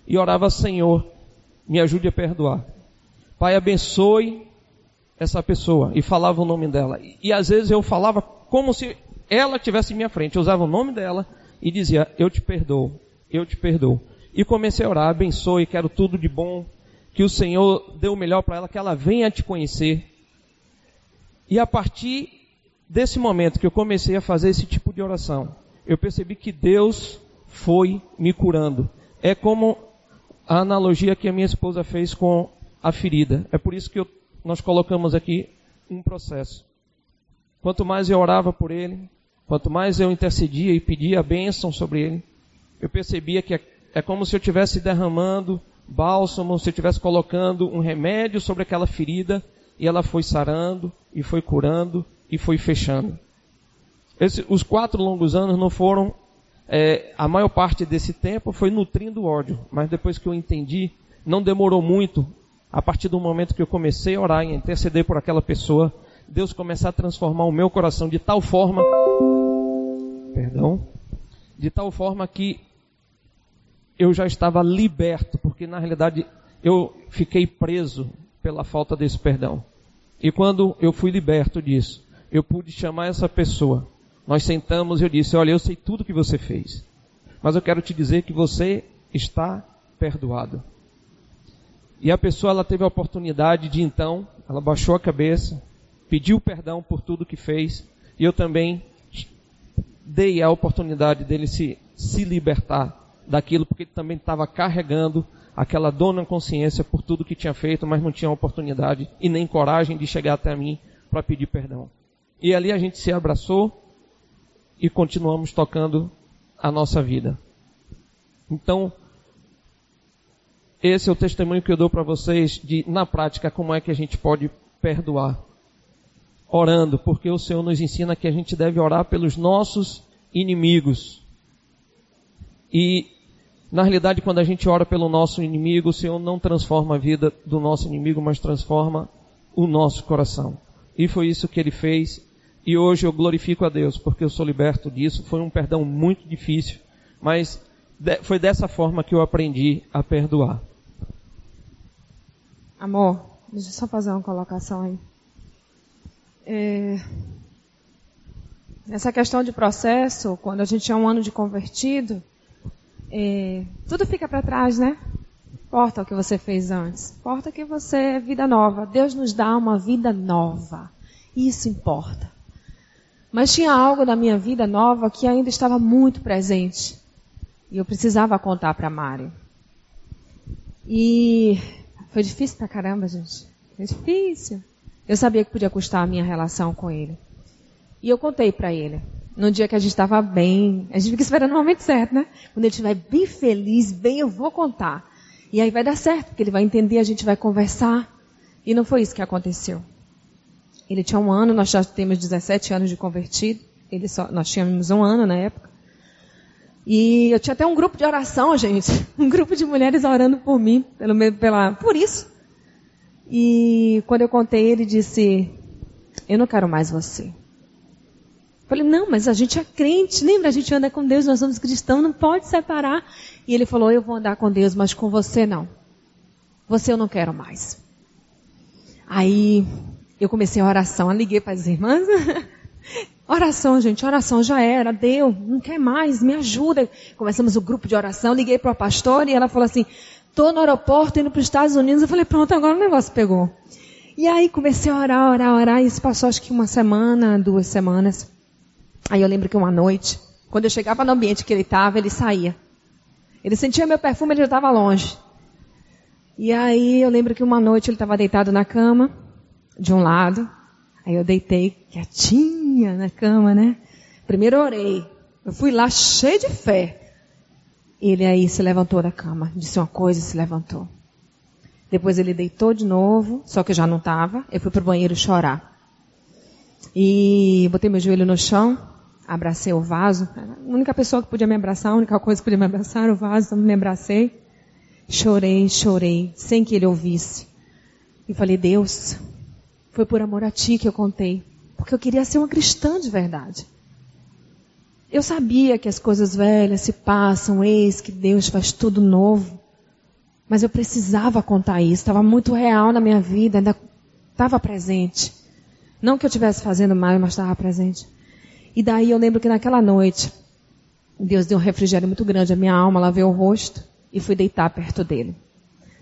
E orava, Senhor, me ajude a perdoar. Pai, abençoe essa pessoa. E falava o nome dela. E, às vezes eu falava como se ela tivesse em minha frente. Eu usava o nome dela e dizia: Eu te perdoo, eu te perdoo. E comecei a orar: abençoe, quero tudo de bom que o Senhor dê o melhor para ela, que ela venha te conhecer. E a partir desse momento que eu comecei a fazer esse tipo de oração, eu percebi que Deus foi me curando. É como a analogia que a minha esposa fez com a ferida. É por isso que eu, nós colocamos aqui um processo. Quanto mais eu orava por ele, quanto mais eu intercedia e pedia a bênção sobre ele, eu percebia que é, é como se eu estivesse derramando bálsamo, se eu estivesse colocando um remédio sobre aquela ferida e ela foi sarando e foi curando e foi fechando. Esse, os quatro longos anos não foram, é, a maior parte desse tempo foi nutrindo ódio, mas depois que eu entendi, não demorou muito, a partir do momento que eu comecei a orar e interceder por aquela pessoa, Deus começar a transformar o meu coração de tal forma, perdão, de tal forma que eu já estava liberto, porque na realidade eu fiquei preso pela falta desse perdão. E quando eu fui liberto disso, eu pude chamar essa pessoa. Nós sentamos e eu disse: Olha, eu sei tudo que você fez, mas eu quero te dizer que você está perdoado. E a pessoa ela teve a oportunidade de então, ela baixou a cabeça, pediu perdão por tudo que fez, e eu também dei a oportunidade dele se, se libertar daquilo, porque ele também estava carregando aquela dor na consciência por tudo que tinha feito, mas não tinha oportunidade e nem coragem de chegar até mim para pedir perdão. E ali a gente se abraçou e continuamos tocando a nossa vida. Então, esse é o testemunho que eu dou para vocês de, na prática, como é que a gente pode perdoar. Orando, porque o Senhor nos ensina que a gente deve orar pelos nossos inimigos. E, na realidade, quando a gente ora pelo nosso inimigo, o Senhor não transforma a vida do nosso inimigo, mas transforma o nosso coração. E foi isso que ele fez. E hoje eu glorifico a Deus, porque eu sou liberto disso. Foi um perdão muito difícil, mas foi dessa forma que eu aprendi a perdoar. Amor, deixa eu só fazer uma colocação aí. É... Essa questão de processo, quando a gente é um ano de convertido, é, tudo fica para trás, né? Importa o que você fez antes. Importa que você é vida nova. Deus nos dá uma vida nova. Isso importa. Mas tinha algo da minha vida nova que ainda estava muito presente. E eu precisava contar para Mário. E foi difícil pra caramba, gente. Foi difícil. Eu sabia que podia custar a minha relação com ele. E eu contei para ele no dia que a gente estava bem. A gente fica esperando o momento certo, né? Quando ele estiver bem feliz, bem, eu vou contar. E aí vai dar certo, porque ele vai entender, a gente vai conversar. E não foi isso que aconteceu. Ele tinha um ano, nós já temos 17 anos de convertido. Ele só, nós tínhamos um ano na época. E eu tinha até um grupo de oração, gente. Um grupo de mulheres orando por mim, pelo, pela, por isso. E quando eu contei, ele disse: Eu não quero mais você. Falei, não, mas a gente é crente, lembra? A gente anda com Deus, nós somos cristãos, não pode separar. E ele falou, eu vou andar com Deus, mas com você não. Você eu não quero mais. Aí eu comecei a oração, eu liguei para as irmãs. oração, gente, oração já era, deu, não quer mais, me ajuda. Começamos o grupo de oração, liguei para a pastora e ela falou assim, tô no aeroporto indo para os Estados Unidos. Eu falei, pronto, agora o negócio pegou. E aí comecei a orar, orar, orar, e isso passou acho que uma semana, duas semanas. Aí eu lembro que uma noite, quando eu chegava no ambiente que ele estava, ele saía. Ele sentia meu perfume, ele já estava longe. E aí eu lembro que uma noite ele estava deitado na cama, de um lado. Aí eu deitei quietinha na cama, né? Primeiro orei. Eu fui lá cheio de fé. Ele aí se levantou da cama, disse uma coisa e se levantou. Depois ele deitou de novo, só que eu já não estava. Eu fui pro banheiro chorar. E botei meu joelho no chão, abracei o vaso. A única pessoa que podia me abraçar, a única coisa que podia me abraçar era o vaso, então me abracei. Chorei, chorei, sem que ele ouvisse. E falei, Deus, foi por amor a ti que eu contei. Porque eu queria ser uma cristã de verdade. Eu sabia que as coisas velhas se passam, eis que Deus faz tudo novo. Mas eu precisava contar isso, estava muito real na minha vida, ainda estava presente. Não que eu estivesse fazendo mal, mas estava presente. E daí eu lembro que naquela noite, Deus deu um refrigério muito grande à minha alma, lavei o rosto e fui deitar perto dele.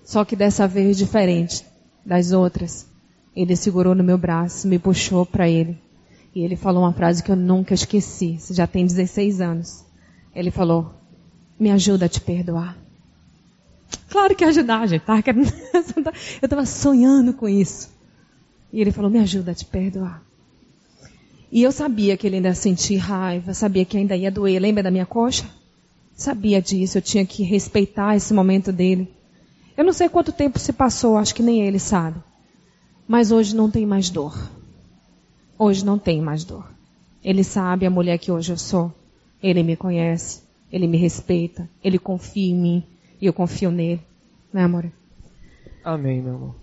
Só que dessa vez diferente das outras. Ele segurou no meu braço, me puxou para ele. E ele falou uma frase que eu nunca esqueci. Você já tem 16 anos. Ele falou: Me ajuda a te perdoar. Claro que ajudar, gente. Tá? Eu estava sonhando com isso. E ele falou: Me ajuda a te perdoar. E eu sabia que ele ainda sentia raiva, sabia que ainda ia doer. Lembra da minha coxa? Sabia disso, eu tinha que respeitar esse momento dele. Eu não sei quanto tempo se passou, acho que nem ele sabe. Mas hoje não tem mais dor. Hoje não tem mais dor. Ele sabe a mulher que hoje eu sou. Ele me conhece, ele me respeita, ele confia em mim e eu confio nele. Né, amor? Amém, meu amor.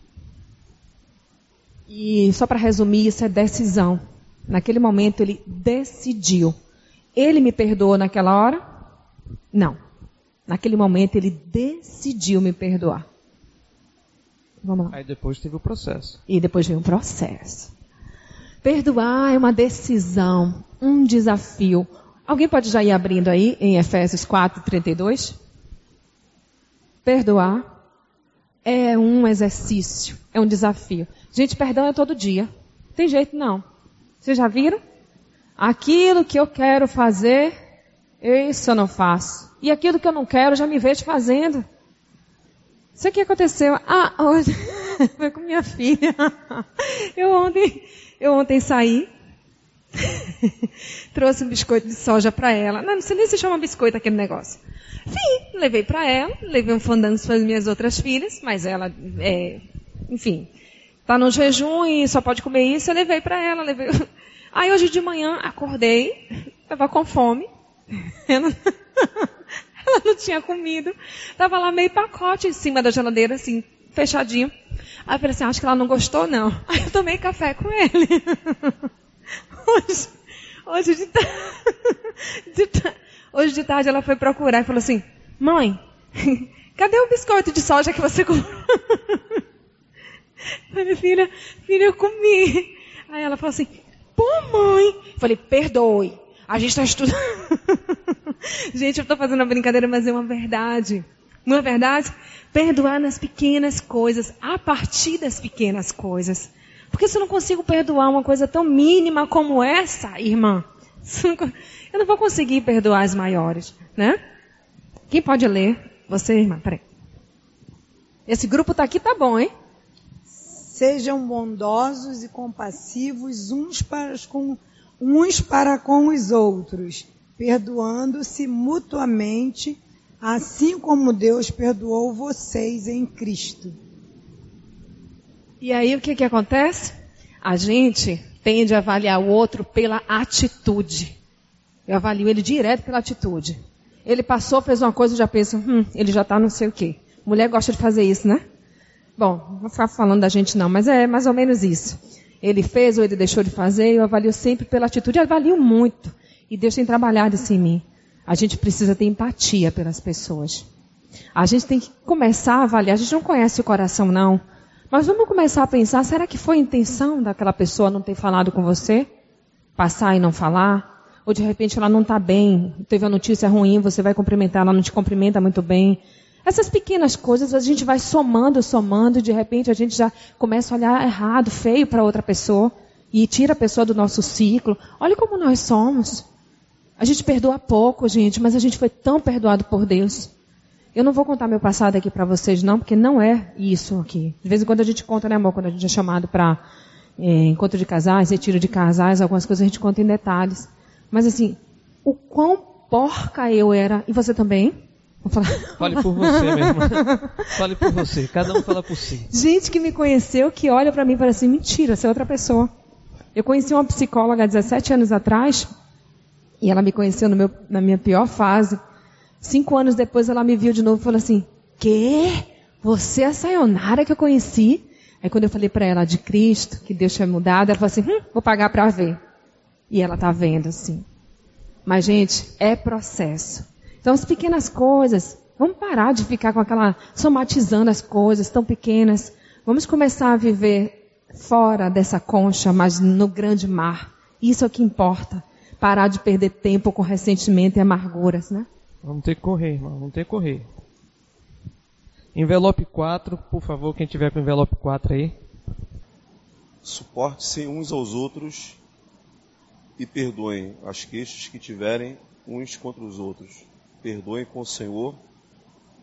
E só para resumir, isso é decisão. Naquele momento ele decidiu. Ele me perdoou naquela hora? Não. Naquele momento ele decidiu me perdoar. Vamos lá. Aí depois teve o processo. E depois veio um processo. Perdoar é uma decisão, um desafio. Alguém pode já ir abrindo aí em Efésios 4, 32? Perdoar é um exercício, é um desafio. Gente, perdão é todo dia. Tem jeito não. Vocês já viram? Aquilo que eu quero fazer, isso eu não faço. E aquilo que eu não quero, já me vejo fazendo. Isso aqui aconteceu. Ah, hoje. Foi com minha filha. Eu ontem, eu ontem saí. Trouxe um biscoito de soja para ela. Não, não sei nem se chama biscoito aquele negócio. Sim, levei para ela, levei um fandango para as minhas outras filhas, mas ela, é, enfim, tá no jejum e só pode comer isso, eu levei para ela. Levei... Aí hoje de manhã acordei, estava com fome, ela, ela não tinha comido. Tava lá meio pacote em cima da geladeira, assim, fechadinho. Aí eu falei assim, acho que ela não gostou, não. Aí eu tomei café com ele. Hoje, hoje de, de, hoje de tarde ela foi procurar e falou assim, mãe, cadê o biscoito de soja que você comprou? Falei, filha, filha, eu comi. Aí ela falou assim, pô mãe. Falei, perdoe. A gente está estudando. gente, eu estou fazendo uma brincadeira, mas é uma verdade. Não é verdade? Perdoar nas pequenas coisas, a partir das pequenas coisas. Porque se eu não consigo perdoar uma coisa tão mínima como essa, irmã, eu não vou conseguir perdoar as maiores, né? Quem pode ler? Você, irmã, peraí. Esse grupo tá aqui, tá bom, hein? Sejam bondosos e compassivos uns para com uns para com os outros, perdoando-se mutuamente, assim como Deus perdoou vocês em Cristo. E aí o que, que acontece? A gente tende a avaliar o outro pela atitude. Eu avalio ele direto pela atitude. Ele passou, fez uma coisa, eu já penso, hum, ele já está não sei o quê. Mulher gosta de fazer isso, né? Bom, não vou ficar falando da gente não, mas é mais ou menos isso. Ele fez ou ele deixou de fazer, eu avalio sempre pela atitude, avalio muito. E Deus tem trabalhado isso em mim. A gente precisa ter empatia pelas pessoas. A gente tem que começar a avaliar. A gente não conhece o coração, não. Mas vamos começar a pensar: será que foi a intenção daquela pessoa não ter falado com você? Passar e não falar? Ou de repente ela não está bem, teve a notícia ruim, você vai cumprimentar, ela não te cumprimenta muito bem. Essas pequenas coisas a gente vai somando, somando, e de repente a gente já começa a olhar errado, feio para outra pessoa e tira a pessoa do nosso ciclo. Olha como nós somos. A gente perdoa pouco, gente, mas a gente foi tão perdoado por Deus. Eu não vou contar meu passado aqui para vocês, não, porque não é isso aqui. De vez em quando a gente conta, né, amor? Quando a gente é chamado para é, encontro de casais, retiro de casais, algumas coisas a gente conta em detalhes. Mas assim, o quão porca eu era, e você também? Fale por você mesmo. Fale por você. Cada um fala por si. Gente que me conheceu, que olha para mim e fala assim, mentira, você é outra pessoa. Eu conheci uma psicóloga há 17 anos atrás, e ela me conheceu meu, na minha pior fase. Cinco anos depois ela me viu de novo e falou assim: Quê? Você é a Sayonara que eu conheci? Aí quando eu falei para ela de Cristo, que Deus tinha mudado, ela falou assim: hum, vou pagar para ver. E ela tá vendo assim. Mas gente, é processo. Então as pequenas coisas, vamos parar de ficar com aquela somatizando as coisas tão pequenas. Vamos começar a viver fora dessa concha, mas no grande mar. Isso é o que importa. Parar de perder tempo com ressentimento e amarguras, né? Vamos ter que correr, irmão. Vamos ter que correr. Envelope 4, por favor, quem tiver com envelope 4 aí. Suporte-se uns aos outros e perdoem as queixas que tiverem uns contra os outros. Perdoem com o Senhor,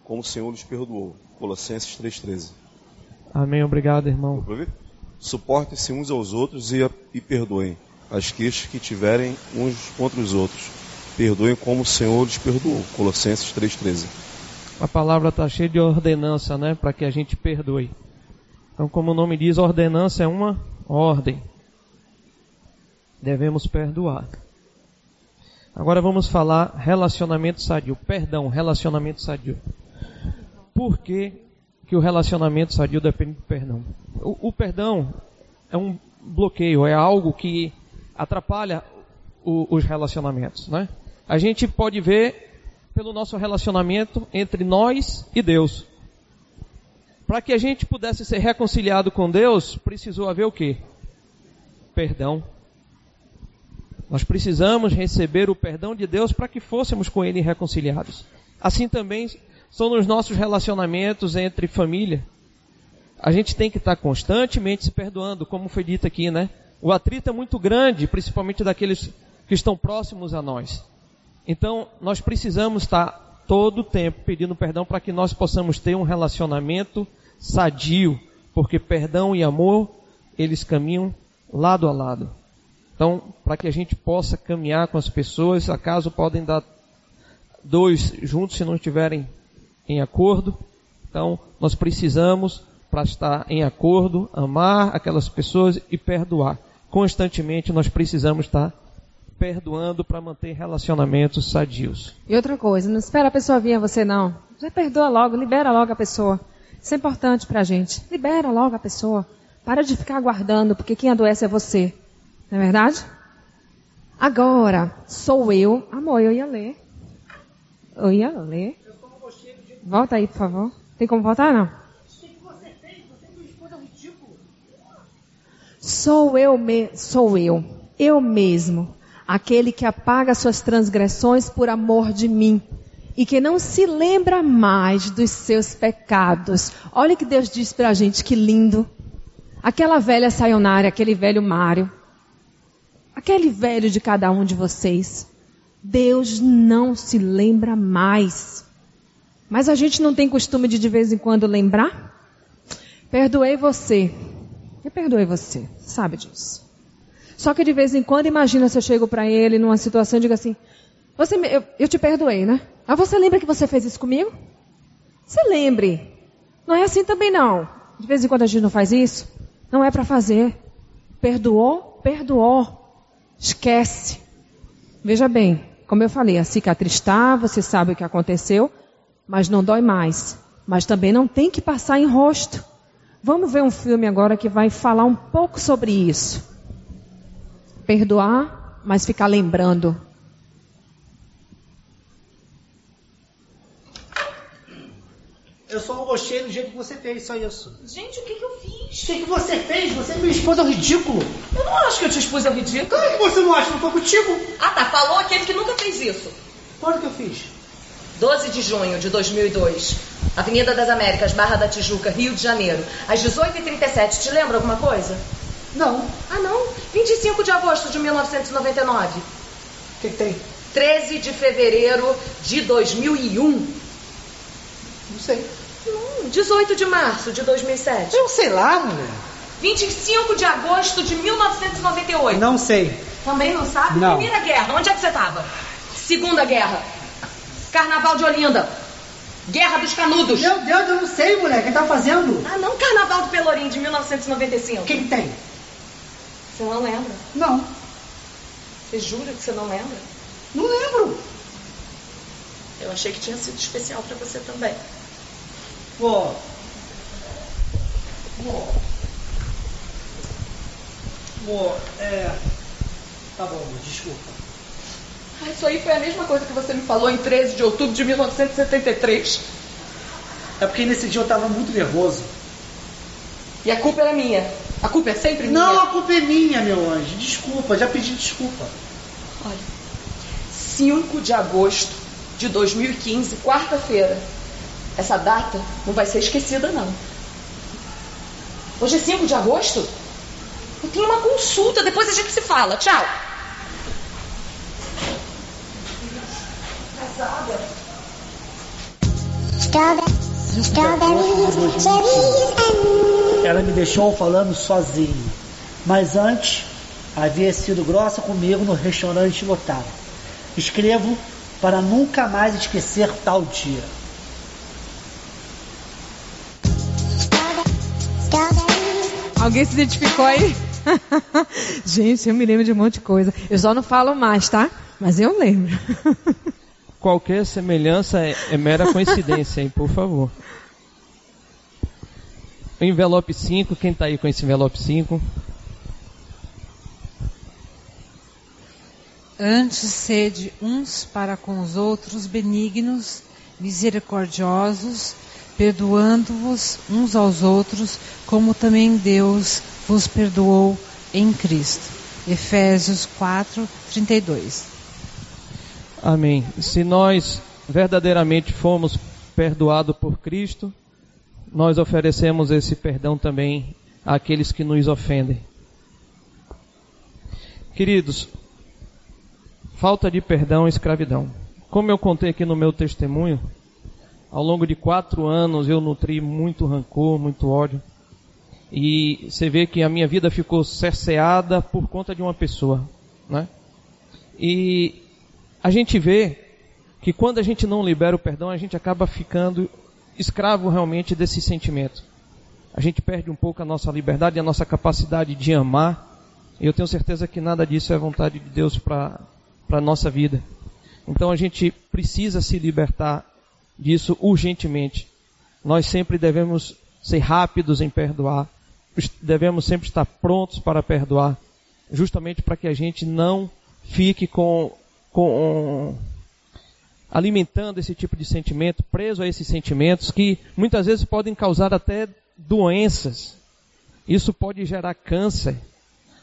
como o Senhor lhes perdoou. Colossenses 3,13. Amém, obrigado, irmão. Suportem-se uns aos outros e, e perdoem as queixas que tiverem uns contra os outros perdoem como o Senhor lhes perdoou. Colossenses 3,13. A palavra está cheia de ordenança, né? Para que a gente perdoe. Então, como o nome diz, ordenança é uma ordem. Devemos perdoar. Agora vamos falar relacionamento sadio. Perdão, relacionamento sadio. Por que, que o relacionamento sadio depende do perdão? O, o perdão é um bloqueio, é algo que atrapalha o, os relacionamentos, né? a gente pode ver pelo nosso relacionamento entre nós e Deus. Para que a gente pudesse ser reconciliado com Deus, precisou haver o quê? Perdão. Nós precisamos receber o perdão de Deus para que fôssemos com Ele reconciliados. Assim também são nos nossos relacionamentos entre família. A gente tem que estar constantemente se perdoando, como foi dito aqui, né? O atrito é muito grande, principalmente daqueles que estão próximos a nós. Então, nós precisamos estar todo o tempo pedindo perdão para que nós possamos ter um relacionamento sadio, porque perdão e amor, eles caminham lado a lado. Então, para que a gente possa caminhar com as pessoas, acaso podem dar dois juntos se não estiverem em acordo. Então, nós precisamos, para estar em acordo, amar aquelas pessoas e perdoar. Constantemente nós precisamos estar perdoando para manter relacionamentos sadios. E outra coisa, não espera a pessoa vir a você não. Já perdoa logo, libera logo a pessoa. Isso é importante para a gente. Libera logo a pessoa. Para de ficar aguardando, porque quem adoece é você. Não é verdade? Agora, sou eu. Amor, eu ia ler. Eu ia ler. Volta aí, por favor. Tem como voltar, não? Sou eu, me... sou eu. Eu mesmo aquele que apaga suas transgressões por amor de mim e que não se lembra mais dos seus pecados. Olha que Deus diz para a gente, que lindo. Aquela velha Sayonara, aquele velho Mário, aquele velho de cada um de vocês. Deus não se lembra mais. Mas a gente não tem costume de de vez em quando lembrar? Perdoei você. Eu perdoei você, sabe disso. Só que de vez em quando, imagina se eu chego para ele numa situação e digo assim: você, eu, eu te perdoei, né? Mas você lembra que você fez isso comigo? Você lembre. Não é assim também não. De vez em quando a gente não faz isso. Não é para fazer. Perdoou? Perdoou. Esquece. Veja bem, como eu falei, a cicatriz está, você sabe o que aconteceu, mas não dói mais. Mas também não tem que passar em rosto. Vamos ver um filme agora que vai falar um pouco sobre isso. Perdoar, mas ficar lembrando. Eu só não gostei do jeito que você fez, só isso. Gente, o que, que eu fiz? O que, que você fez? Você me expôs ao ridículo. Eu não acho que eu te expus ao ridículo. Claro que você não acha, não foi contigo. Ah, tá. Falou aquele que nunca fez isso. Quando que eu fiz? 12 de junho de 2002. Avenida das Américas, Barra da Tijuca, Rio de Janeiro. Às 18h37. Te lembra alguma coisa? Não. Ah, não? 25 de agosto de 1999. O que, que tem? 13 de fevereiro de 2001. Não sei. Hum, 18 de março de 2007. Eu sei lá, mulher. 25 de agosto de 1998. Não sei. Também não sabe? Não. Primeira guerra, onde é que você estava? Segunda guerra. Carnaval de Olinda. Guerra dos Canudos. Meu Deus, eu não sei, mulher. O que tá fazendo? Ah, não, Carnaval do Pelourinho de 1995. O que, que tem? Você não lembra? Não. Você jura que você não lembra? Não lembro. Eu achei que tinha sido especial pra você também. Pô. Pô. Pô, é. Tá bom, desculpa. Ah, isso aí foi a mesma coisa que você me falou em 13 de outubro de 1973. É porque nesse dia eu tava muito nervoso. E a culpa era minha. A culpa é sempre minha. Não, a culpa é minha, meu anjo. Desculpa, já pedi desculpa. Olha, 5 de agosto de 2015, quarta-feira. Essa data não vai ser esquecida, não. Hoje é 5 de agosto? Eu tenho uma consulta, depois a gente se fala. Tchau. Ela me deixou falando sozinho. Mas antes, havia sido grossa comigo no restaurante lotado. Escrevo para nunca mais esquecer tal dia. Alguém se identificou aí? Gente, eu me lembro de um monte de coisa. Eu só não falo mais, tá? Mas eu lembro. Qualquer semelhança é, é mera coincidência, hein? Por favor. O envelope 5, quem tá aí com esse envelope 5? Antes sede uns para com os outros benignos, misericordiosos, perdoando-vos uns aos outros, como também Deus vos perdoou em Cristo. Efésios 4, 32. Amém. Se nós verdadeiramente fomos perdoados por Cristo, nós oferecemos esse perdão também àqueles que nos ofendem. Queridos, falta de perdão é escravidão. Como eu contei aqui no meu testemunho, ao longo de quatro anos eu nutri muito rancor, muito ódio. E você vê que a minha vida ficou cerceada por conta de uma pessoa, né? E a gente vê que quando a gente não libera o perdão, a gente acaba ficando escravo realmente desse sentimento. A gente perde um pouco a nossa liberdade, a nossa capacidade de amar. E eu tenho certeza que nada disso é vontade de Deus para a nossa vida. Então a gente precisa se libertar disso urgentemente. Nós sempre devemos ser rápidos em perdoar. Devemos sempre estar prontos para perdoar. Justamente para que a gente não fique com, com alimentando esse tipo de sentimento, preso a esses sentimentos que muitas vezes podem causar até doenças. Isso pode gerar câncer.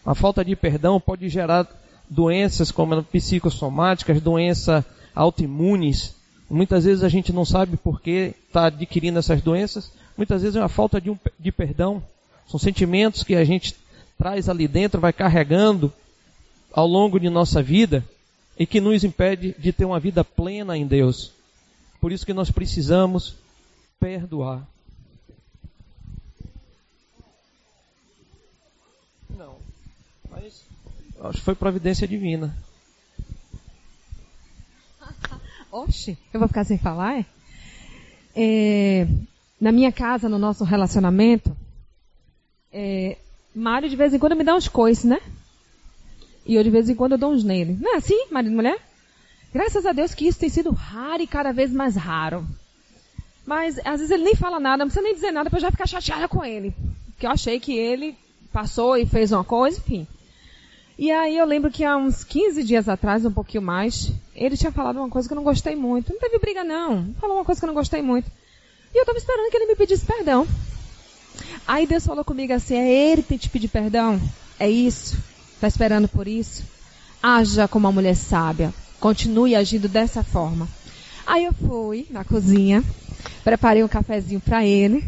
A falta de perdão pode gerar doenças como psicossomáticas, doenças autoimunes. Muitas vezes a gente não sabe por que está adquirindo essas doenças. Muitas vezes é uma falta de, um, de perdão. São sentimentos que a gente traz ali dentro, vai carregando ao longo de nossa vida e que nos impede de ter uma vida plena em Deus. Por isso que nós precisamos perdoar. Não, mas acho que foi providência divina. Oxe, eu vou ficar sem falar, é? é na minha casa, no nosso relacionamento, é, Mário de vez em quando me dá uns coices, né? E eu de vez em quando eu dou uns nele. Não é assim, marido e mulher? Graças a Deus que isso tem sido raro e cada vez mais raro. Mas às vezes ele nem fala nada, não precisa nem dizer nada para eu já ficar chateada com ele. Porque eu achei que ele passou e fez uma coisa, enfim. E aí eu lembro que há uns 15 dias atrás, um pouquinho mais, ele tinha falado uma coisa que eu não gostei muito. Não teve briga não, falou uma coisa que eu não gostei muito. E eu estava esperando que ele me pedisse perdão. Aí Deus falou comigo assim, é ele que tem que te pedir perdão? É isso? Está esperando por isso? Haja como uma mulher sábia. Continue agindo dessa forma. Aí eu fui na cozinha, preparei um cafezinho para ele.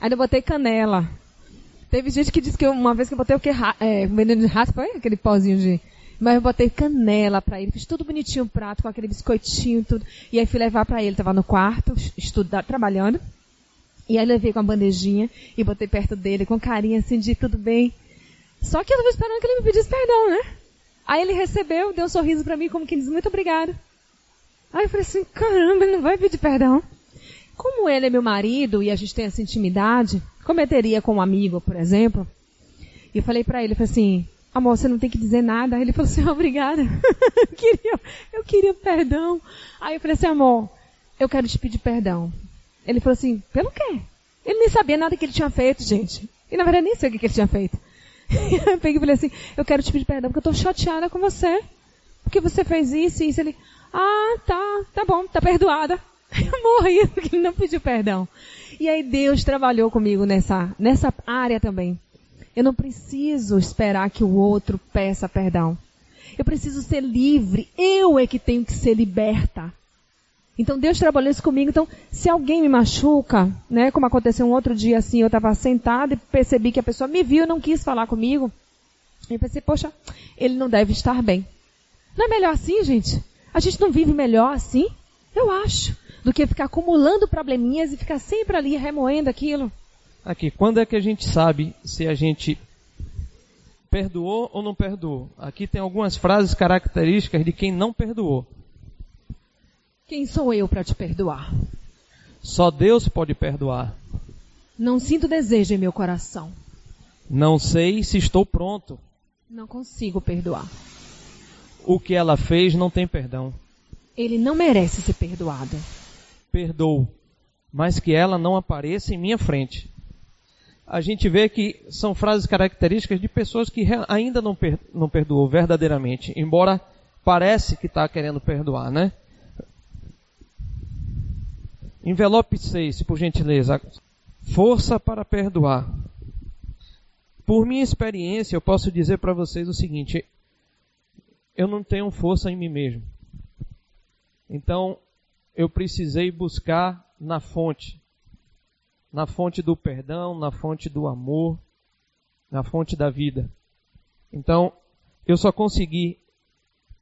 Aí eu botei canela. Teve gente que disse que uma vez que eu botei o que? É, veneno de rato, foi? Aquele pozinho de... Mas eu botei canela para ele, fiz tudo bonitinho o prato, com aquele biscoitinho e tudo. E aí fui levar para ele, tava no quarto, estudar, trabalhando. E aí levei com a bandejinha e botei perto dele, com carinho assim, de tudo bem. Só que eu tava esperando que ele me pedisse perdão, né? Aí ele recebeu, deu um sorriso para mim, como quem diz, muito obrigado. Aí eu falei assim, caramba, ele não vai pedir perdão. Como ele é meu marido e a gente tem essa intimidade, cometeria com um amigo, por exemplo. E eu falei para ele, falei assim, amor, você não tem que dizer nada. Ele falou assim, obrigada. eu, queria, eu queria perdão. Aí eu falei assim, amor, eu quero te pedir perdão. Ele falou assim, pelo quê? Ele nem sabia nada que ele tinha feito, gente. E na verdade nem sei o que ele tinha feito. eu peguei e falei assim, eu quero te pedir perdão porque eu tô chateada com você. Porque você fez isso e isso. Ele, ah, tá, tá bom, tá perdoada. Eu morri porque ele não pediu perdão. E aí Deus trabalhou comigo nessa, nessa área também. Eu não preciso esperar que o outro peça perdão. Eu preciso ser livre. Eu é que tenho que ser liberta. Então Deus trabalhou isso comigo. Então, se alguém me machuca, né, como aconteceu um outro dia assim, eu estava sentada e percebi que a pessoa me viu e não quis falar comigo. Eu pensei, poxa, ele não deve estar bem. Não é melhor assim, gente? A gente não vive melhor assim? Eu acho do que ficar acumulando probleminhas e ficar sempre ali remoendo aquilo. Aqui, quando é que a gente sabe se a gente perdoou ou não perdoou? Aqui tem algumas frases características de quem não perdoou. Quem sou eu para te perdoar? Só Deus pode perdoar. Não sinto desejo em meu coração. Não sei se estou pronto. Não consigo perdoar. O que ela fez não tem perdão. Ele não merece ser perdoado perdoo, mas que ela não apareça em minha frente. A gente vê que são frases características de pessoas que ainda não, per não perdoou verdadeiramente, embora parece que está querendo perdoar, né? Envelope 6, por gentileza. Força para perdoar. Por minha experiência, eu posso dizer para vocês o seguinte: eu não tenho força em mim mesmo. Então, eu precisei buscar na fonte. Na fonte do perdão, na fonte do amor, na fonte da vida. Então, eu só consegui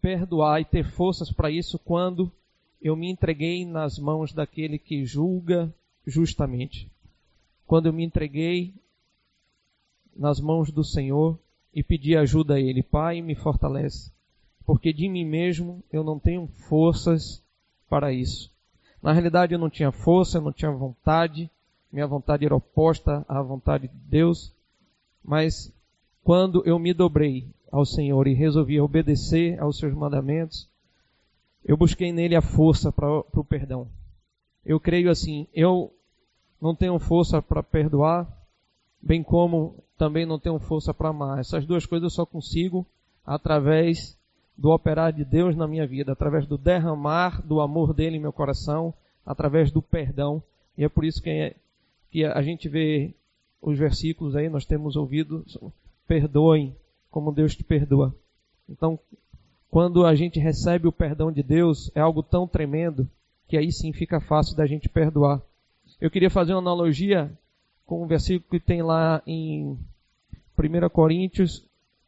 perdoar e ter forças para isso quando eu me entreguei nas mãos daquele que julga justamente. Quando eu me entreguei nas mãos do Senhor e pedi ajuda a Ele, Pai, me fortalece, porque de mim mesmo eu não tenho forças para isso. Na realidade, eu não tinha força, eu não tinha vontade, minha vontade era oposta à vontade de Deus, mas quando eu me dobrei ao Senhor e resolvi obedecer aos seus mandamentos, eu busquei nele a força para o perdão. Eu creio assim, eu não tenho força para perdoar, bem como também não tenho força para amar. Essas duas coisas eu só consigo através do operar de Deus na minha vida, através do derramar do amor dele em meu coração, através do perdão. E é por isso que, que a gente vê os versículos aí, nós temos ouvido, perdoem como Deus te perdoa. Então, quando a gente recebe o perdão de Deus, é algo tão tremendo que aí sim fica fácil da gente perdoar. Eu queria fazer uma analogia com um versículo que tem lá em 1 Coríntios,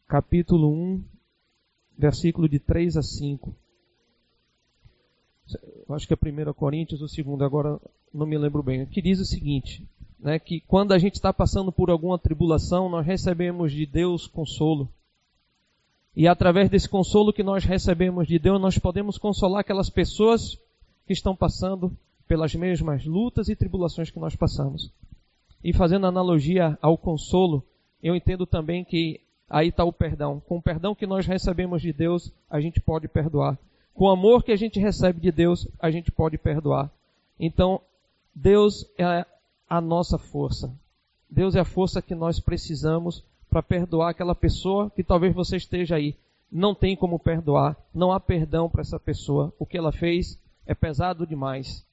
capítulo 1, versículo de 3 a 5. Acho que é 1 Coríntios, o segundo, agora não me lembro bem. Que diz o seguinte, né, que quando a gente está passando por alguma tribulação, nós recebemos de Deus consolo. E através desse consolo que nós recebemos de Deus, nós podemos consolar aquelas pessoas que estão passando pelas mesmas lutas e tribulações que nós passamos. E fazendo analogia ao consolo, eu entendo também que aí está o perdão. Com o perdão que nós recebemos de Deus, a gente pode perdoar. Com o amor que a gente recebe de Deus, a gente pode perdoar. Então, Deus é a nossa força. Deus é a força que nós precisamos para perdoar aquela pessoa que talvez você esteja aí. Não tem como perdoar, não há perdão para essa pessoa. O que ela fez é pesado demais.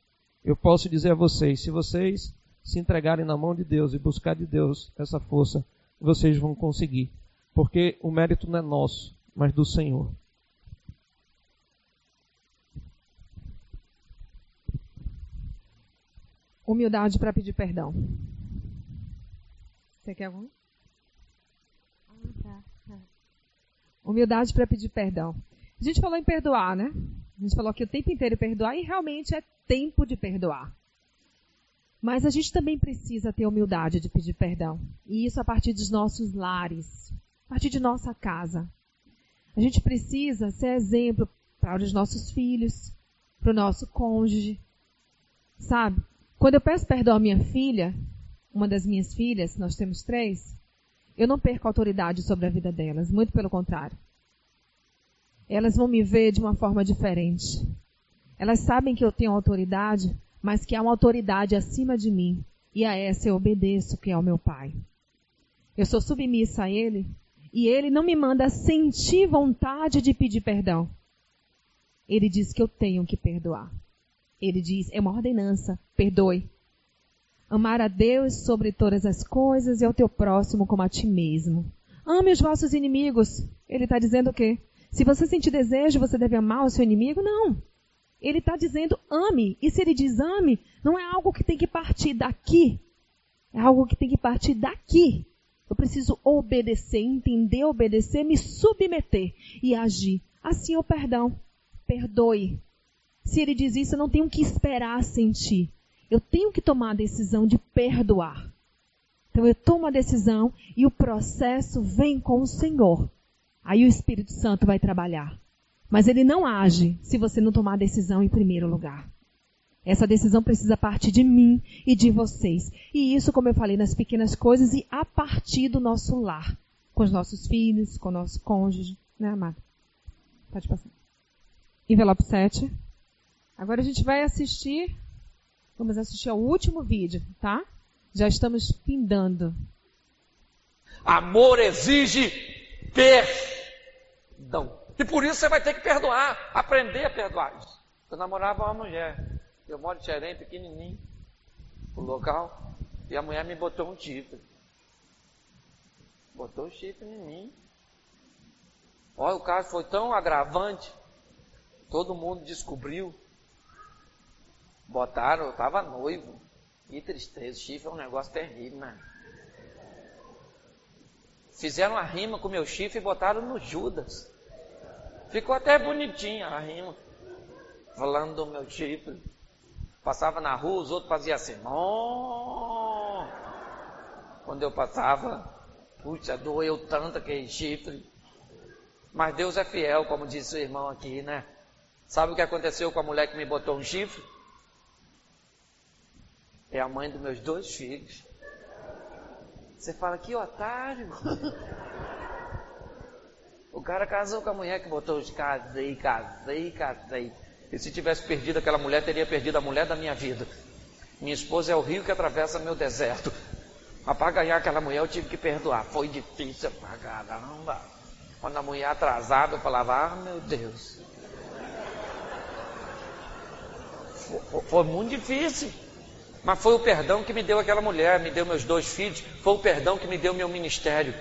Eu posso dizer a vocês, se vocês se entregarem na mão de Deus e buscar de Deus essa força, vocês vão conseguir. Porque o mérito não é nosso, mas do Senhor. Humildade para pedir perdão. Você quer algum? Humildade para pedir perdão. A gente falou em perdoar, né? A gente falou que o tempo inteiro perdoar e realmente é tempo de perdoar. Mas a gente também precisa ter humildade de pedir perdão. E isso a partir dos nossos lares, partir de nossa casa. A gente precisa ser exemplo para os nossos filhos, para o nosso cônjuge. Sabe? Quando eu peço perdão à minha filha, uma das minhas filhas, nós temos três, eu não perco autoridade sobre a vida delas, muito pelo contrário. Elas vão me ver de uma forma diferente. Elas sabem que eu tenho autoridade, mas que há uma autoridade acima de mim, e a essa eu obedeço, que é o meu Pai. Eu sou submissa a Ele, e Ele não me manda sentir vontade de pedir perdão. Ele diz que eu tenho que perdoar. Ele diz, é uma ordenança, perdoe. Amar a Deus sobre todas as coisas e ao teu próximo como a ti mesmo. Ame os vossos inimigos. Ele está dizendo o quê? Se você sentir desejo, você deve amar o seu inimigo? Não. Ele está dizendo ame. E se ele diz ame, não é algo que tem que partir daqui. É algo que tem que partir daqui. Eu preciso obedecer, entender, obedecer, me submeter e agir. Assim o perdão. Perdoe. Se ele diz isso, eu não tenho que esperar sentir. Eu tenho que tomar a decisão de perdoar. Então eu tomo a decisão e o processo vem com o Senhor. Aí o Espírito Santo vai trabalhar. Mas ele não age se você não tomar a decisão em primeiro lugar. Essa decisão precisa partir de mim e de vocês. E isso, como eu falei, nas pequenas coisas e a partir do nosso lar. Com os nossos filhos, com o nosso cônjuge. Né, amado? Pode passar. Envelope 7. Agora a gente vai assistir. Vamos assistir ao último vídeo, tá? Já estamos findando. Amor exige perdão. E por isso você vai ter que perdoar, aprender a perdoar. Eu namorava uma mulher, eu moro em Xerém, pequenininho, o local, e a mulher me botou um chifre. Botou um chifre em mim. Olha, o caso foi tão agravante, todo mundo descobriu. Botaram, eu estava noivo. Que tristeza, chifre é um negócio terrível, né? Fizeram a rima com meu chifre e botaram no Judas. Ficou até bonitinha a rima. Falando do meu chifre. Passava na rua, os outros faziam assim. Oh! Quando eu passava, puxa, doeu tanto aquele chifre. Mas Deus é fiel, como disse o irmão aqui, né? Sabe o que aconteceu com a mulher que me botou um chifre? É a mãe dos meus dois filhos. Você fala, que otário. O cara casou com a mulher que botou os casei, casei, casei. E se tivesse perdido aquela mulher, teria perdido a mulher da minha vida. Minha esposa é o rio que atravessa meu deserto. Mas para ganhar aquela mulher eu tive que perdoar. Foi difícil pra caramba. Quando a mulher atrasava, eu falava, ah meu Deus. Foi, foi muito difícil. Mas foi o perdão que me deu aquela mulher, me deu meus dois filhos, foi o perdão que me deu meu ministério.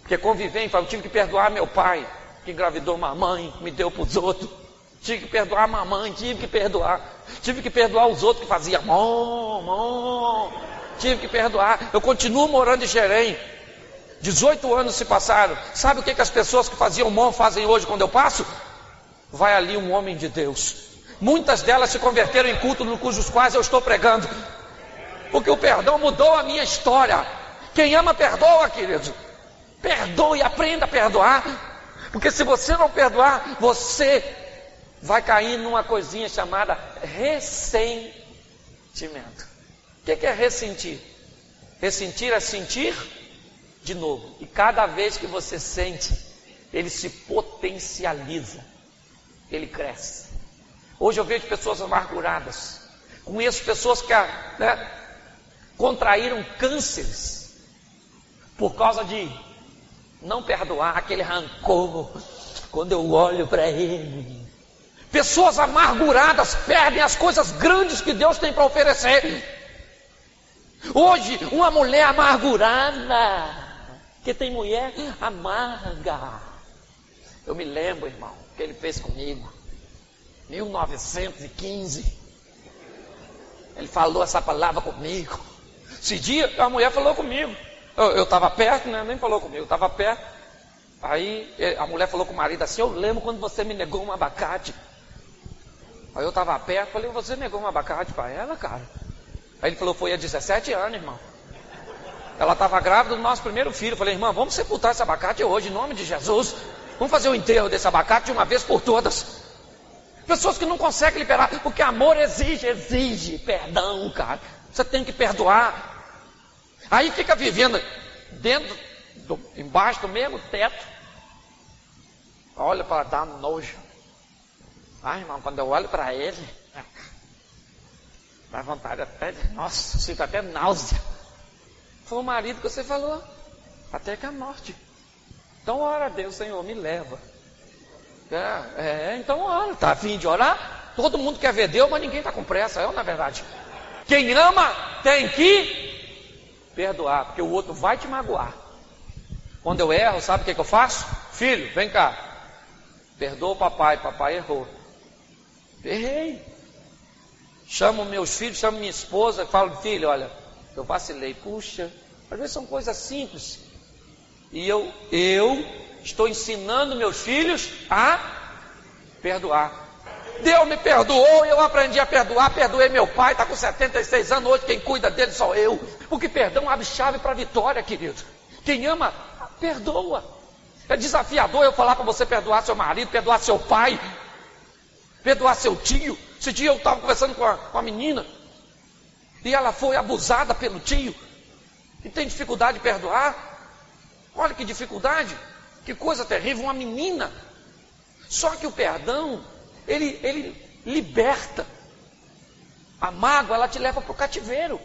Porque conviver, eu tive que perdoar meu pai, que engravidou uma mãe, me deu para os outros. Tive que perdoar a mamãe, tive que perdoar. Tive que perdoar os outros que faziam mom, mom. Tive que perdoar. Eu continuo morando em Xerém. 18 anos se passaram. Sabe o que, que as pessoas que faziam mom fazem hoje quando eu passo? Vai ali um homem de Deus. Muitas delas se converteram em culto no cujos quais eu estou pregando. Porque o perdão mudou a minha história. Quem ama, perdoa, querido. Perdoe, aprenda a perdoar. Porque se você não perdoar, você vai cair numa coisinha chamada ressentimento. O que é ressentir? Ressentir é sentir de novo. E cada vez que você sente, ele se potencializa, ele cresce. Hoje eu vejo pessoas amarguradas. Conheço pessoas que, né, contraíram cânceres por causa de não perdoar aquele rancor quando eu olho para ele. Pessoas amarguradas perdem as coisas grandes que Deus tem para oferecer. Hoje, uma mulher amargurada, que tem mulher amarga. Eu me lembro, irmão, o que ele fez comigo. 1915. Ele falou essa palavra comigo. Esse dia a mulher falou comigo. Eu estava perto, né? Nem falou comigo, estava perto. Aí a mulher falou com o marido assim: Eu lembro quando você me negou um abacate. Aí eu estava perto, falei: Você negou um abacate para ela, cara? Aí ele falou: Foi há 17 anos, irmão. Ela estava grávida do nosso primeiro filho. falei: Irmã, vamos sepultar esse abacate hoje, em nome de Jesus. Vamos fazer o enterro desse abacate de uma vez por todas. Pessoas que não conseguem liberar, porque amor exige, exige perdão, cara. Você tem que perdoar. Aí fica vivendo dentro, do, embaixo do mesmo teto. Olha para dar nojo. Ai, irmão, quando eu olho para ele, dá vontade até de, nossa, sinto até náusea. Foi o marido que você falou, até que a morte. Então ora a Deus, Senhor, me leva. É, é, então ora, tá afim de orar? Todo mundo quer ver Deus, mas ninguém está com pressa, é na verdade. Quem ama tem que perdoar, porque o outro vai te magoar. Quando eu erro, sabe o que, que eu faço? Filho, vem cá. Perdoa o papai, papai errou. Errei. Chamo meus filhos, chamo minha esposa falo, filho, olha, eu vacilei. Puxa, às vezes são coisas simples. E eu, eu estou ensinando meus filhos a perdoar. Deus me perdoou, eu aprendi a perdoar, perdoei meu pai, está com 76 anos, hoje quem cuida dele sou eu. Porque perdão abre chave para a vitória, querido. Quem ama, perdoa. É desafiador eu falar para você perdoar seu marido, perdoar seu pai, perdoar seu tio. Esse dia eu estava conversando com a, com a menina, e ela foi abusada pelo tio, e tem dificuldade de perdoar. Olha que dificuldade. Que coisa terrível, uma menina. Só que o perdão, ele, ele liberta. A mágoa, ela te leva para o cativeiro.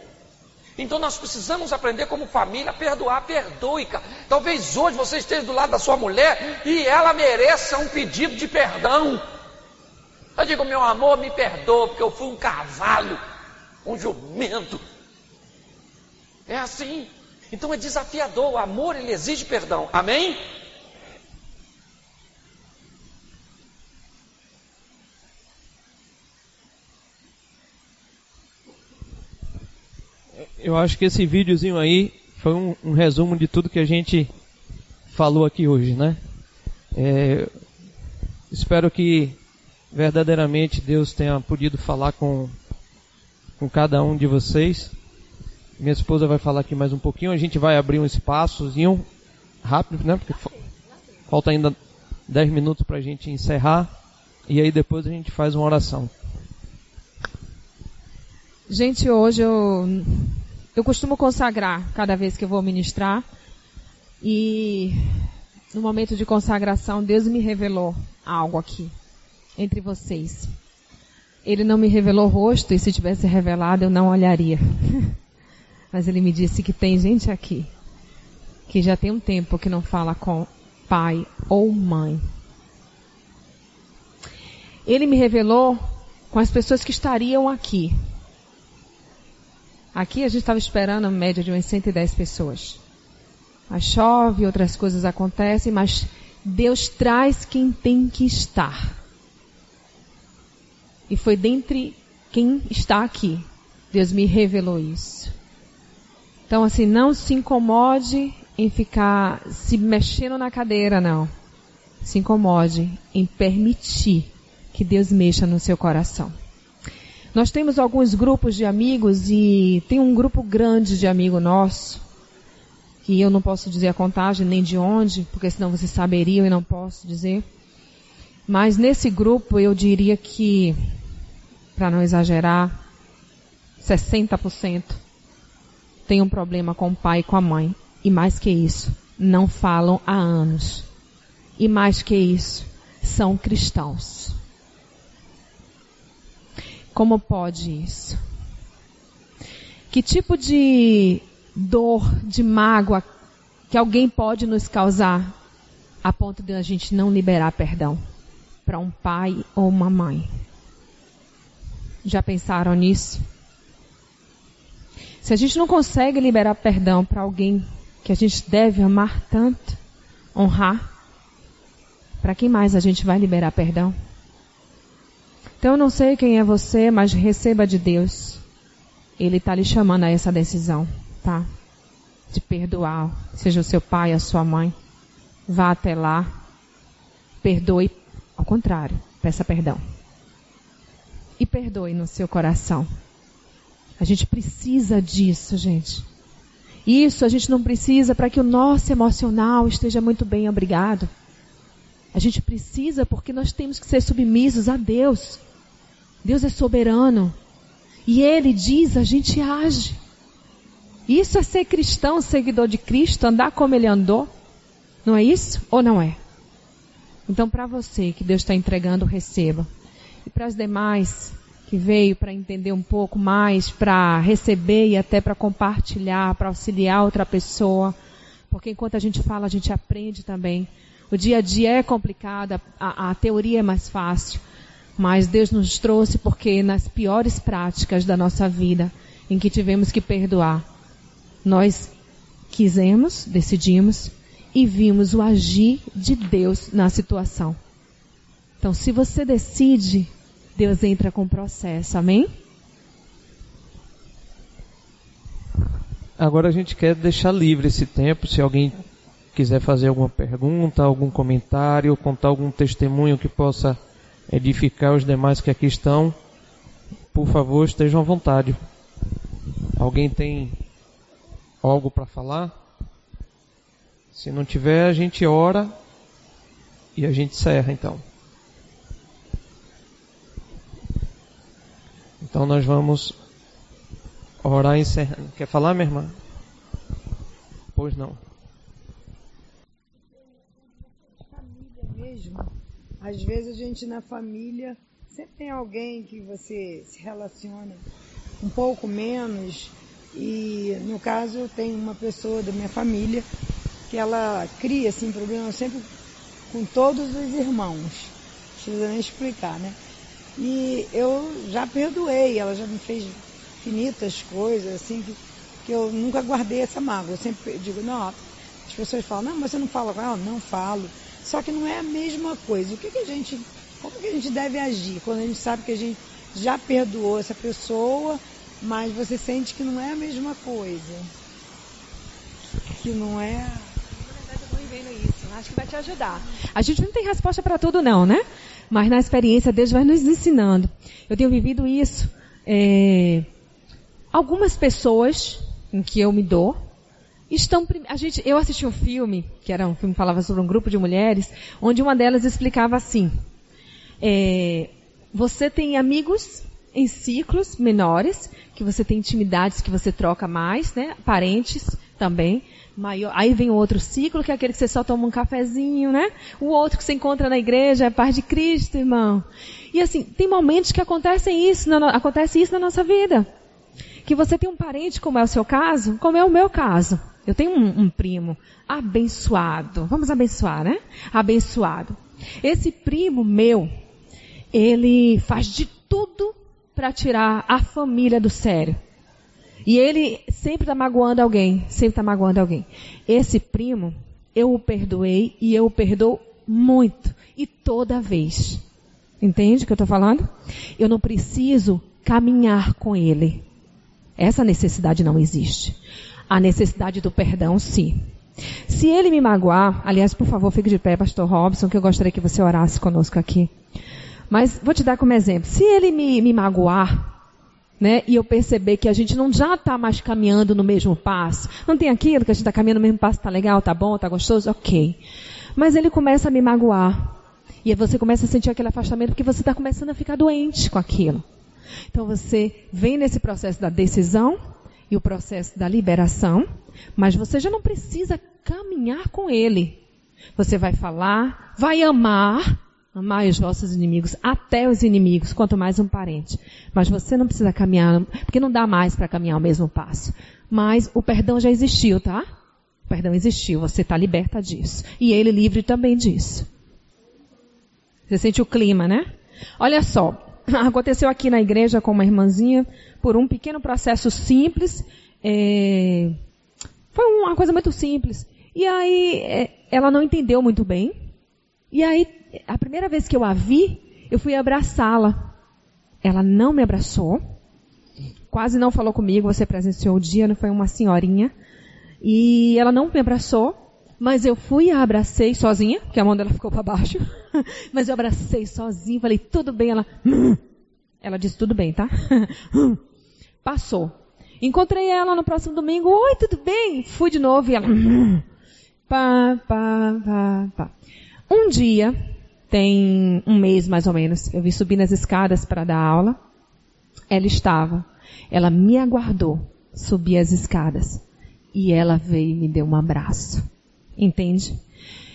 Então nós precisamos aprender como família a perdoar, perdoe, cara. Talvez hoje você esteja do lado da sua mulher e ela mereça um pedido de perdão. Eu digo, meu amor, me perdoa, porque eu fui um cavalo, um jumento. É assim. Então é desafiador. O amor, ele exige perdão. Amém? Eu acho que esse videozinho aí foi um, um resumo de tudo que a gente falou aqui hoje, né? É, espero que verdadeiramente Deus tenha podido falar com, com cada um de vocês. Minha esposa vai falar aqui mais um pouquinho. A gente vai abrir um espaçozinho rápido, né? Porque falta ainda 10 minutos para a gente encerrar. E aí depois a gente faz uma oração. Gente, hoje eu eu costumo consagrar cada vez que eu vou ministrar. E no momento de consagração, Deus me revelou algo aqui entre vocês. Ele não me revelou o rosto e se tivesse revelado eu não olharia. Mas ele me disse que tem gente aqui que já tem um tempo que não fala com pai ou mãe. Ele me revelou com as pessoas que estariam aqui. Aqui a gente estava esperando a média de umas 110 pessoas. Mas chove, outras coisas acontecem, mas Deus traz quem tem que estar. E foi dentre quem está aqui. Deus me revelou isso. Então, assim, não se incomode em ficar se mexendo na cadeira, não. Se incomode em permitir que Deus mexa no seu coração. Nós temos alguns grupos de amigos e tem um grupo grande de amigo nosso, que eu não posso dizer a contagem nem de onde, porque senão vocês saberiam e não posso dizer. Mas nesse grupo eu diria que, para não exagerar, 60% tem um problema com o pai e com a mãe. E mais que isso, não falam há anos. E mais que isso, são cristãos. Como pode isso? Que tipo de dor, de mágoa que alguém pode nos causar a ponto de a gente não liberar perdão para um pai ou uma mãe? Já pensaram nisso? Se a gente não consegue liberar perdão para alguém que a gente deve amar tanto, honrar, para quem mais a gente vai liberar perdão? Então eu não sei quem é você, mas receba de Deus. Ele está lhe chamando a essa decisão, tá? De perdoar, seja o seu pai, a sua mãe. Vá até lá, perdoe, ao contrário, peça perdão. E perdoe no seu coração. A gente precisa disso, gente. Isso a gente não precisa para que o nosso emocional esteja muito bem, obrigado. A gente precisa porque nós temos que ser submissos a Deus. Deus é soberano. E Ele diz, a gente age. Isso é ser cristão, seguidor de Cristo, andar como Ele andou. Não é isso ou não é? Então, para você que Deus está entregando, receba. E para as demais que veio para entender um pouco mais, para receber e até para compartilhar, para auxiliar outra pessoa. Porque enquanto a gente fala, a gente aprende também. O dia a dia é complicado, a, a teoria é mais fácil. Mas Deus nos trouxe porque nas piores práticas da nossa vida, em que tivemos que perdoar, nós quisemos, decidimos e vimos o agir de Deus na situação. Então, se você decide, Deus entra com o processo, amém? Agora a gente quer deixar livre esse tempo, se alguém quiser fazer alguma pergunta, algum comentário, contar algum testemunho que possa edificar os demais que aqui estão, por favor, estejam à vontade. Alguém tem algo para falar? Se não tiver, a gente ora e a gente encerra então. Então nós vamos orar encerrando. Quer falar, minha irmã? Pois não. Às vezes a gente na família sempre tem alguém que você se relaciona um pouco menos e no caso eu tenho uma pessoa da minha família que ela cria assim problemas sempre com todos os irmãos. Não precisa nem explicar, né? E eu já perdoei, ela já me fez infinitas coisas assim que, que eu nunca guardei essa mágoa. Eu sempre digo, não, as pessoas falam, não, mas você não fala com ela? Não falo. Só que não é a mesma coisa. O que, que a gente, como que a gente deve agir quando a gente sabe que a gente já perdoou essa pessoa, mas você sente que não é a mesma coisa? Que não é. Isso, acho que vai te ajudar. A gente não tem resposta para tudo, não, né? Mas na experiência, Deus vai nos ensinando. Eu tenho vivido isso. É... Algumas pessoas em que eu me dou, estão a gente eu assisti um filme que era um filme que falava sobre um grupo de mulheres onde uma delas explicava assim é, você tem amigos em ciclos menores que você tem intimidades que você troca mais né parentes também maior, aí vem o outro ciclo que é aquele que você só toma um cafezinho né o outro que você encontra na igreja é a paz de Cristo irmão e assim tem momentos que acontecem isso na, acontece isso na nossa vida que você tem um parente como é o seu caso como é o meu caso eu tenho um, um primo abençoado. Vamos abençoar, né? Abençoado. Esse primo meu, ele faz de tudo para tirar a família do sério. E ele sempre está magoando alguém, sempre está magoando alguém. Esse primo, eu o perdoei e eu o perdoo muito. E toda vez. Entende o que eu estou falando? Eu não preciso caminhar com ele. Essa necessidade não existe a necessidade do perdão, sim. Se ele me magoar, aliás, por favor, fique de pé, pastor Robson, que eu gostaria que você orasse conosco aqui. Mas vou te dar como exemplo. Se ele me, me magoar, né, e eu perceber que a gente não já está mais caminhando no mesmo passo, não tem aquilo que a gente está caminhando no mesmo passo, tá legal, tá bom, tá gostoso, ok. Mas ele começa a me magoar. E você começa a sentir aquele afastamento porque você está começando a ficar doente com aquilo. Então você vem nesse processo da decisão, e o processo da liberação, mas você já não precisa caminhar com ele. Você vai falar, vai amar, Amai os vossos inimigos, até os inimigos, quanto mais um parente. Mas você não precisa caminhar, porque não dá mais para caminhar o mesmo passo. Mas o perdão já existiu, tá? O perdão existiu, você está liberta disso. E ele livre também disso. Você sente o clima, né? Olha só, aconteceu aqui na igreja com uma irmãzinha, por um pequeno processo simples. É... Foi uma coisa muito simples. E aí, é, ela não entendeu muito bem. E aí, a primeira vez que eu a vi, eu fui abraçá-la. Ela não me abraçou. Quase não falou comigo. Você presenciou o dia, não foi uma senhorinha. E ela não me abraçou. Mas eu fui e a abracei sozinha, porque a mão dela ficou para baixo. mas eu abracei sozinha, falei, tudo bem. Ela, ela disse, tudo bem, tá? Passou. Encontrei ela no próximo domingo. Oi, tudo bem? Fui de novo e ela. Pá, pá, pá, pá. Um dia, tem um mês mais ou menos, eu vi subir nas escadas para dar aula. Ela estava. Ela me aguardou subir as escadas. E ela veio e me deu um abraço. Entende?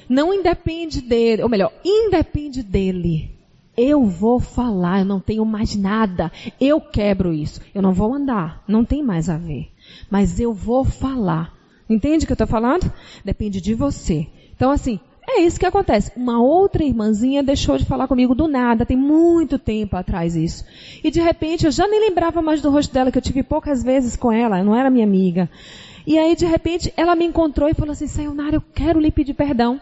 Não independe dele, ou melhor, independe dele. Eu vou falar, eu não tenho mais nada. Eu quebro isso. Eu não vou andar, não tem mais a ver. Mas eu vou falar. Entende o que eu estou falando? Depende de você. Então, assim, é isso que acontece. Uma outra irmãzinha deixou de falar comigo do nada, tem muito tempo atrás isso. E de repente eu já nem lembrava mais do rosto dela, que eu tive poucas vezes com ela, não era minha amiga. E aí de repente ela me encontrou e falou assim, Sayonara, eu quero lhe pedir perdão.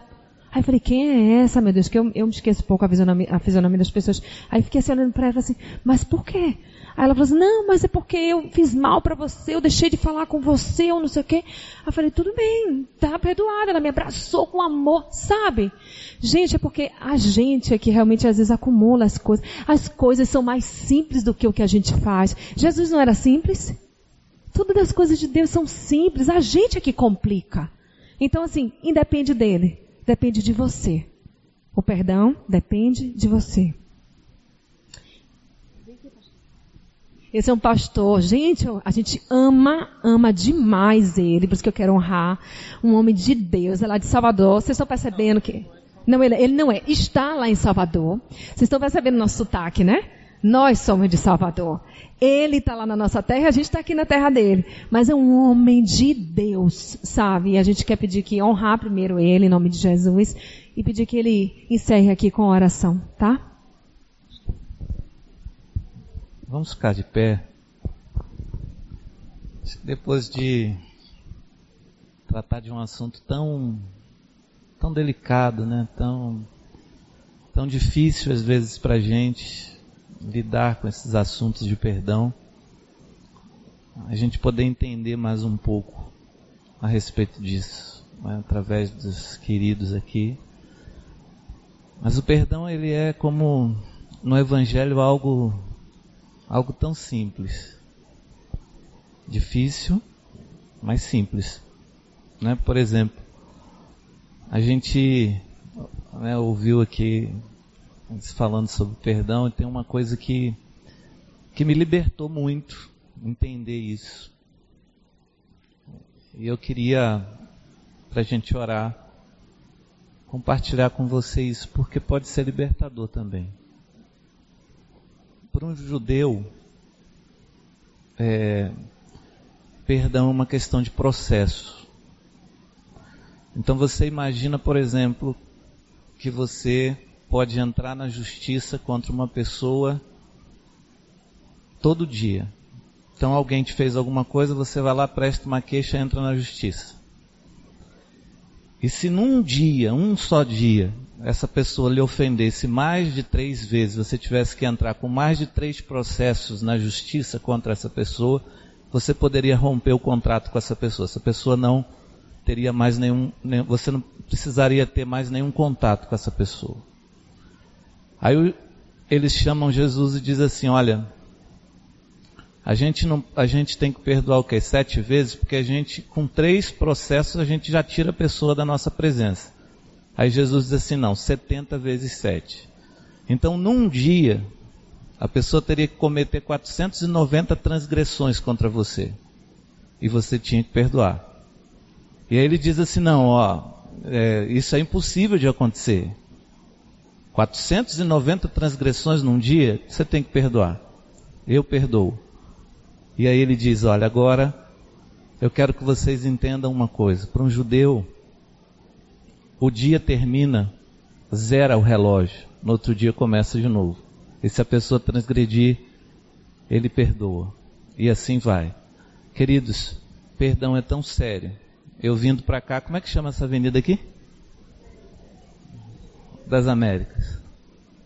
Aí eu falei, quem é essa, meu Deus? Que eu, eu me esqueço pouco a fisionomia, a fisionomia das pessoas. Aí fiquei assim olhando para ela assim, mas por quê? Aí ela falou assim, não, mas é porque eu fiz mal para você, eu deixei de falar com você, ou não sei o quê. Aí eu falei, tudo bem, tá perdoada. Ela me abraçou com amor, sabe? Gente, é porque a gente é que realmente às vezes acumula as coisas. As coisas são mais simples do que o que a gente faz. Jesus não era simples? Todas as coisas de Deus são simples, a gente é que complica. Então assim, independe dele, depende de você. O perdão depende de você. Esse é um pastor, gente, a gente ama, ama demais ele, por isso que eu quero honrar. Um homem de Deus, é lá de Salvador. Vocês estão percebendo que. Não, ele, ele não é. Está lá em Salvador. Vocês estão percebendo nosso sotaque, né? Nós somos de Salvador. Ele está lá na nossa terra, a gente está aqui na terra dele. Mas é um homem de Deus, sabe? E a gente quer pedir que honrar primeiro ele, em nome de Jesus, e pedir que ele encerre aqui com oração, tá? Vamos ficar de pé. Depois de tratar de um assunto tão tão delicado, né? Tão tão difícil às vezes para gente lidar com esses assuntos de perdão, a gente poder entender mais um pouco a respeito disso, né? através dos queridos aqui. Mas o perdão ele é como no Evangelho algo algo tão simples. Difícil, mas simples. Né? Por exemplo, a gente né, ouviu aqui falando sobre perdão e tem uma coisa que, que me libertou muito entender isso. E eu queria, para a gente orar, compartilhar com vocês, porque pode ser libertador também para um judeu, é, perdão é uma questão de processo. Então você imagina, por exemplo, que você pode entrar na justiça contra uma pessoa todo dia. Então alguém te fez alguma coisa, você vai lá, presta uma queixa, entra na justiça. E se num dia, um só dia, essa pessoa lhe ofendesse mais de três vezes, você tivesse que entrar com mais de três processos na justiça contra essa pessoa, você poderia romper o contrato com essa pessoa. Essa pessoa não teria mais nenhum, você não precisaria ter mais nenhum contato com essa pessoa. Aí eles chamam Jesus e diz assim, olha, a gente não, a gente tem que perdoar o quê? Sete vezes, porque a gente, com três processos, a gente já tira a pessoa da nossa presença. Aí Jesus diz assim: não, 70 vezes 7. Então, num dia, a pessoa teria que cometer 490 transgressões contra você. E você tinha que perdoar. E aí ele diz assim: não, ó, é, isso é impossível de acontecer. 490 transgressões num dia, você tem que perdoar. Eu perdoo. E aí ele diz: Olha, agora eu quero que vocês entendam uma coisa. Para um judeu, o dia termina, zera o relógio, no outro dia começa de novo. E se a pessoa transgredir, ele perdoa. E assim vai. Queridos, perdão é tão sério. Eu vindo para cá, como é que chama essa avenida aqui? Das Américas.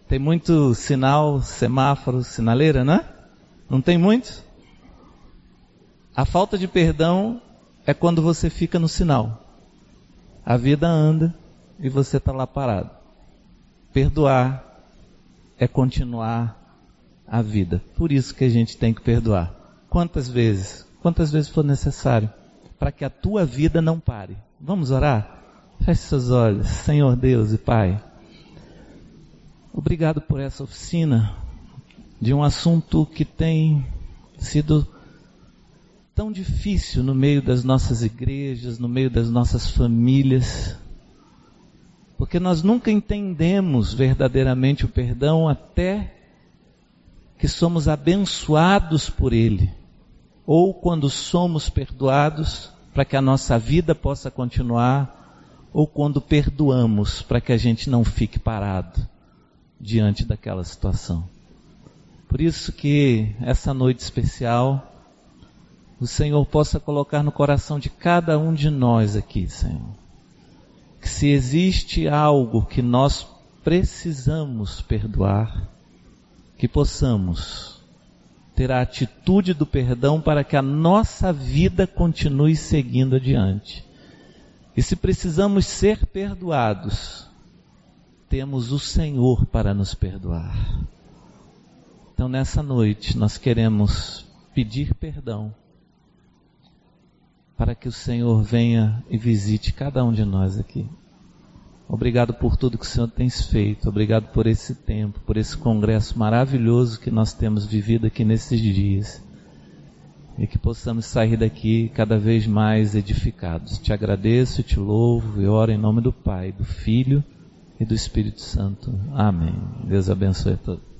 Tem muito sinal, semáforo, sinaleira, né? Não tem muito? A falta de perdão é quando você fica no sinal. A vida anda e você está lá parado. Perdoar é continuar a vida. Por isso que a gente tem que perdoar. Quantas vezes? Quantas vezes for necessário para que a tua vida não pare. Vamos orar? Feche seus olhos, Senhor Deus e Pai. Obrigado por essa oficina de um assunto que tem sido tão difícil no meio das nossas igrejas, no meio das nossas famílias, porque nós nunca entendemos verdadeiramente o perdão até que somos abençoados por Ele, ou quando somos perdoados para que a nossa vida possa continuar, ou quando perdoamos para que a gente não fique parado diante daquela situação. Por isso que essa noite especial, o Senhor possa colocar no coração de cada um de nós aqui, Senhor. Que se existe algo que nós precisamos perdoar, que possamos ter a atitude do perdão para que a nossa vida continue seguindo adiante. E se precisamos ser perdoados, temos o Senhor para nos perdoar. Então, nessa noite, nós queremos pedir perdão para que o Senhor venha e visite cada um de nós aqui. Obrigado por tudo que o Senhor tem feito. Obrigado por esse tempo, por esse congresso maravilhoso que nós temos vivido aqui nesses dias. E que possamos sair daqui cada vez mais edificados. Te agradeço, te louvo e oro em nome do Pai, do Filho e do Espírito Santo. Amém. Deus abençoe a todos.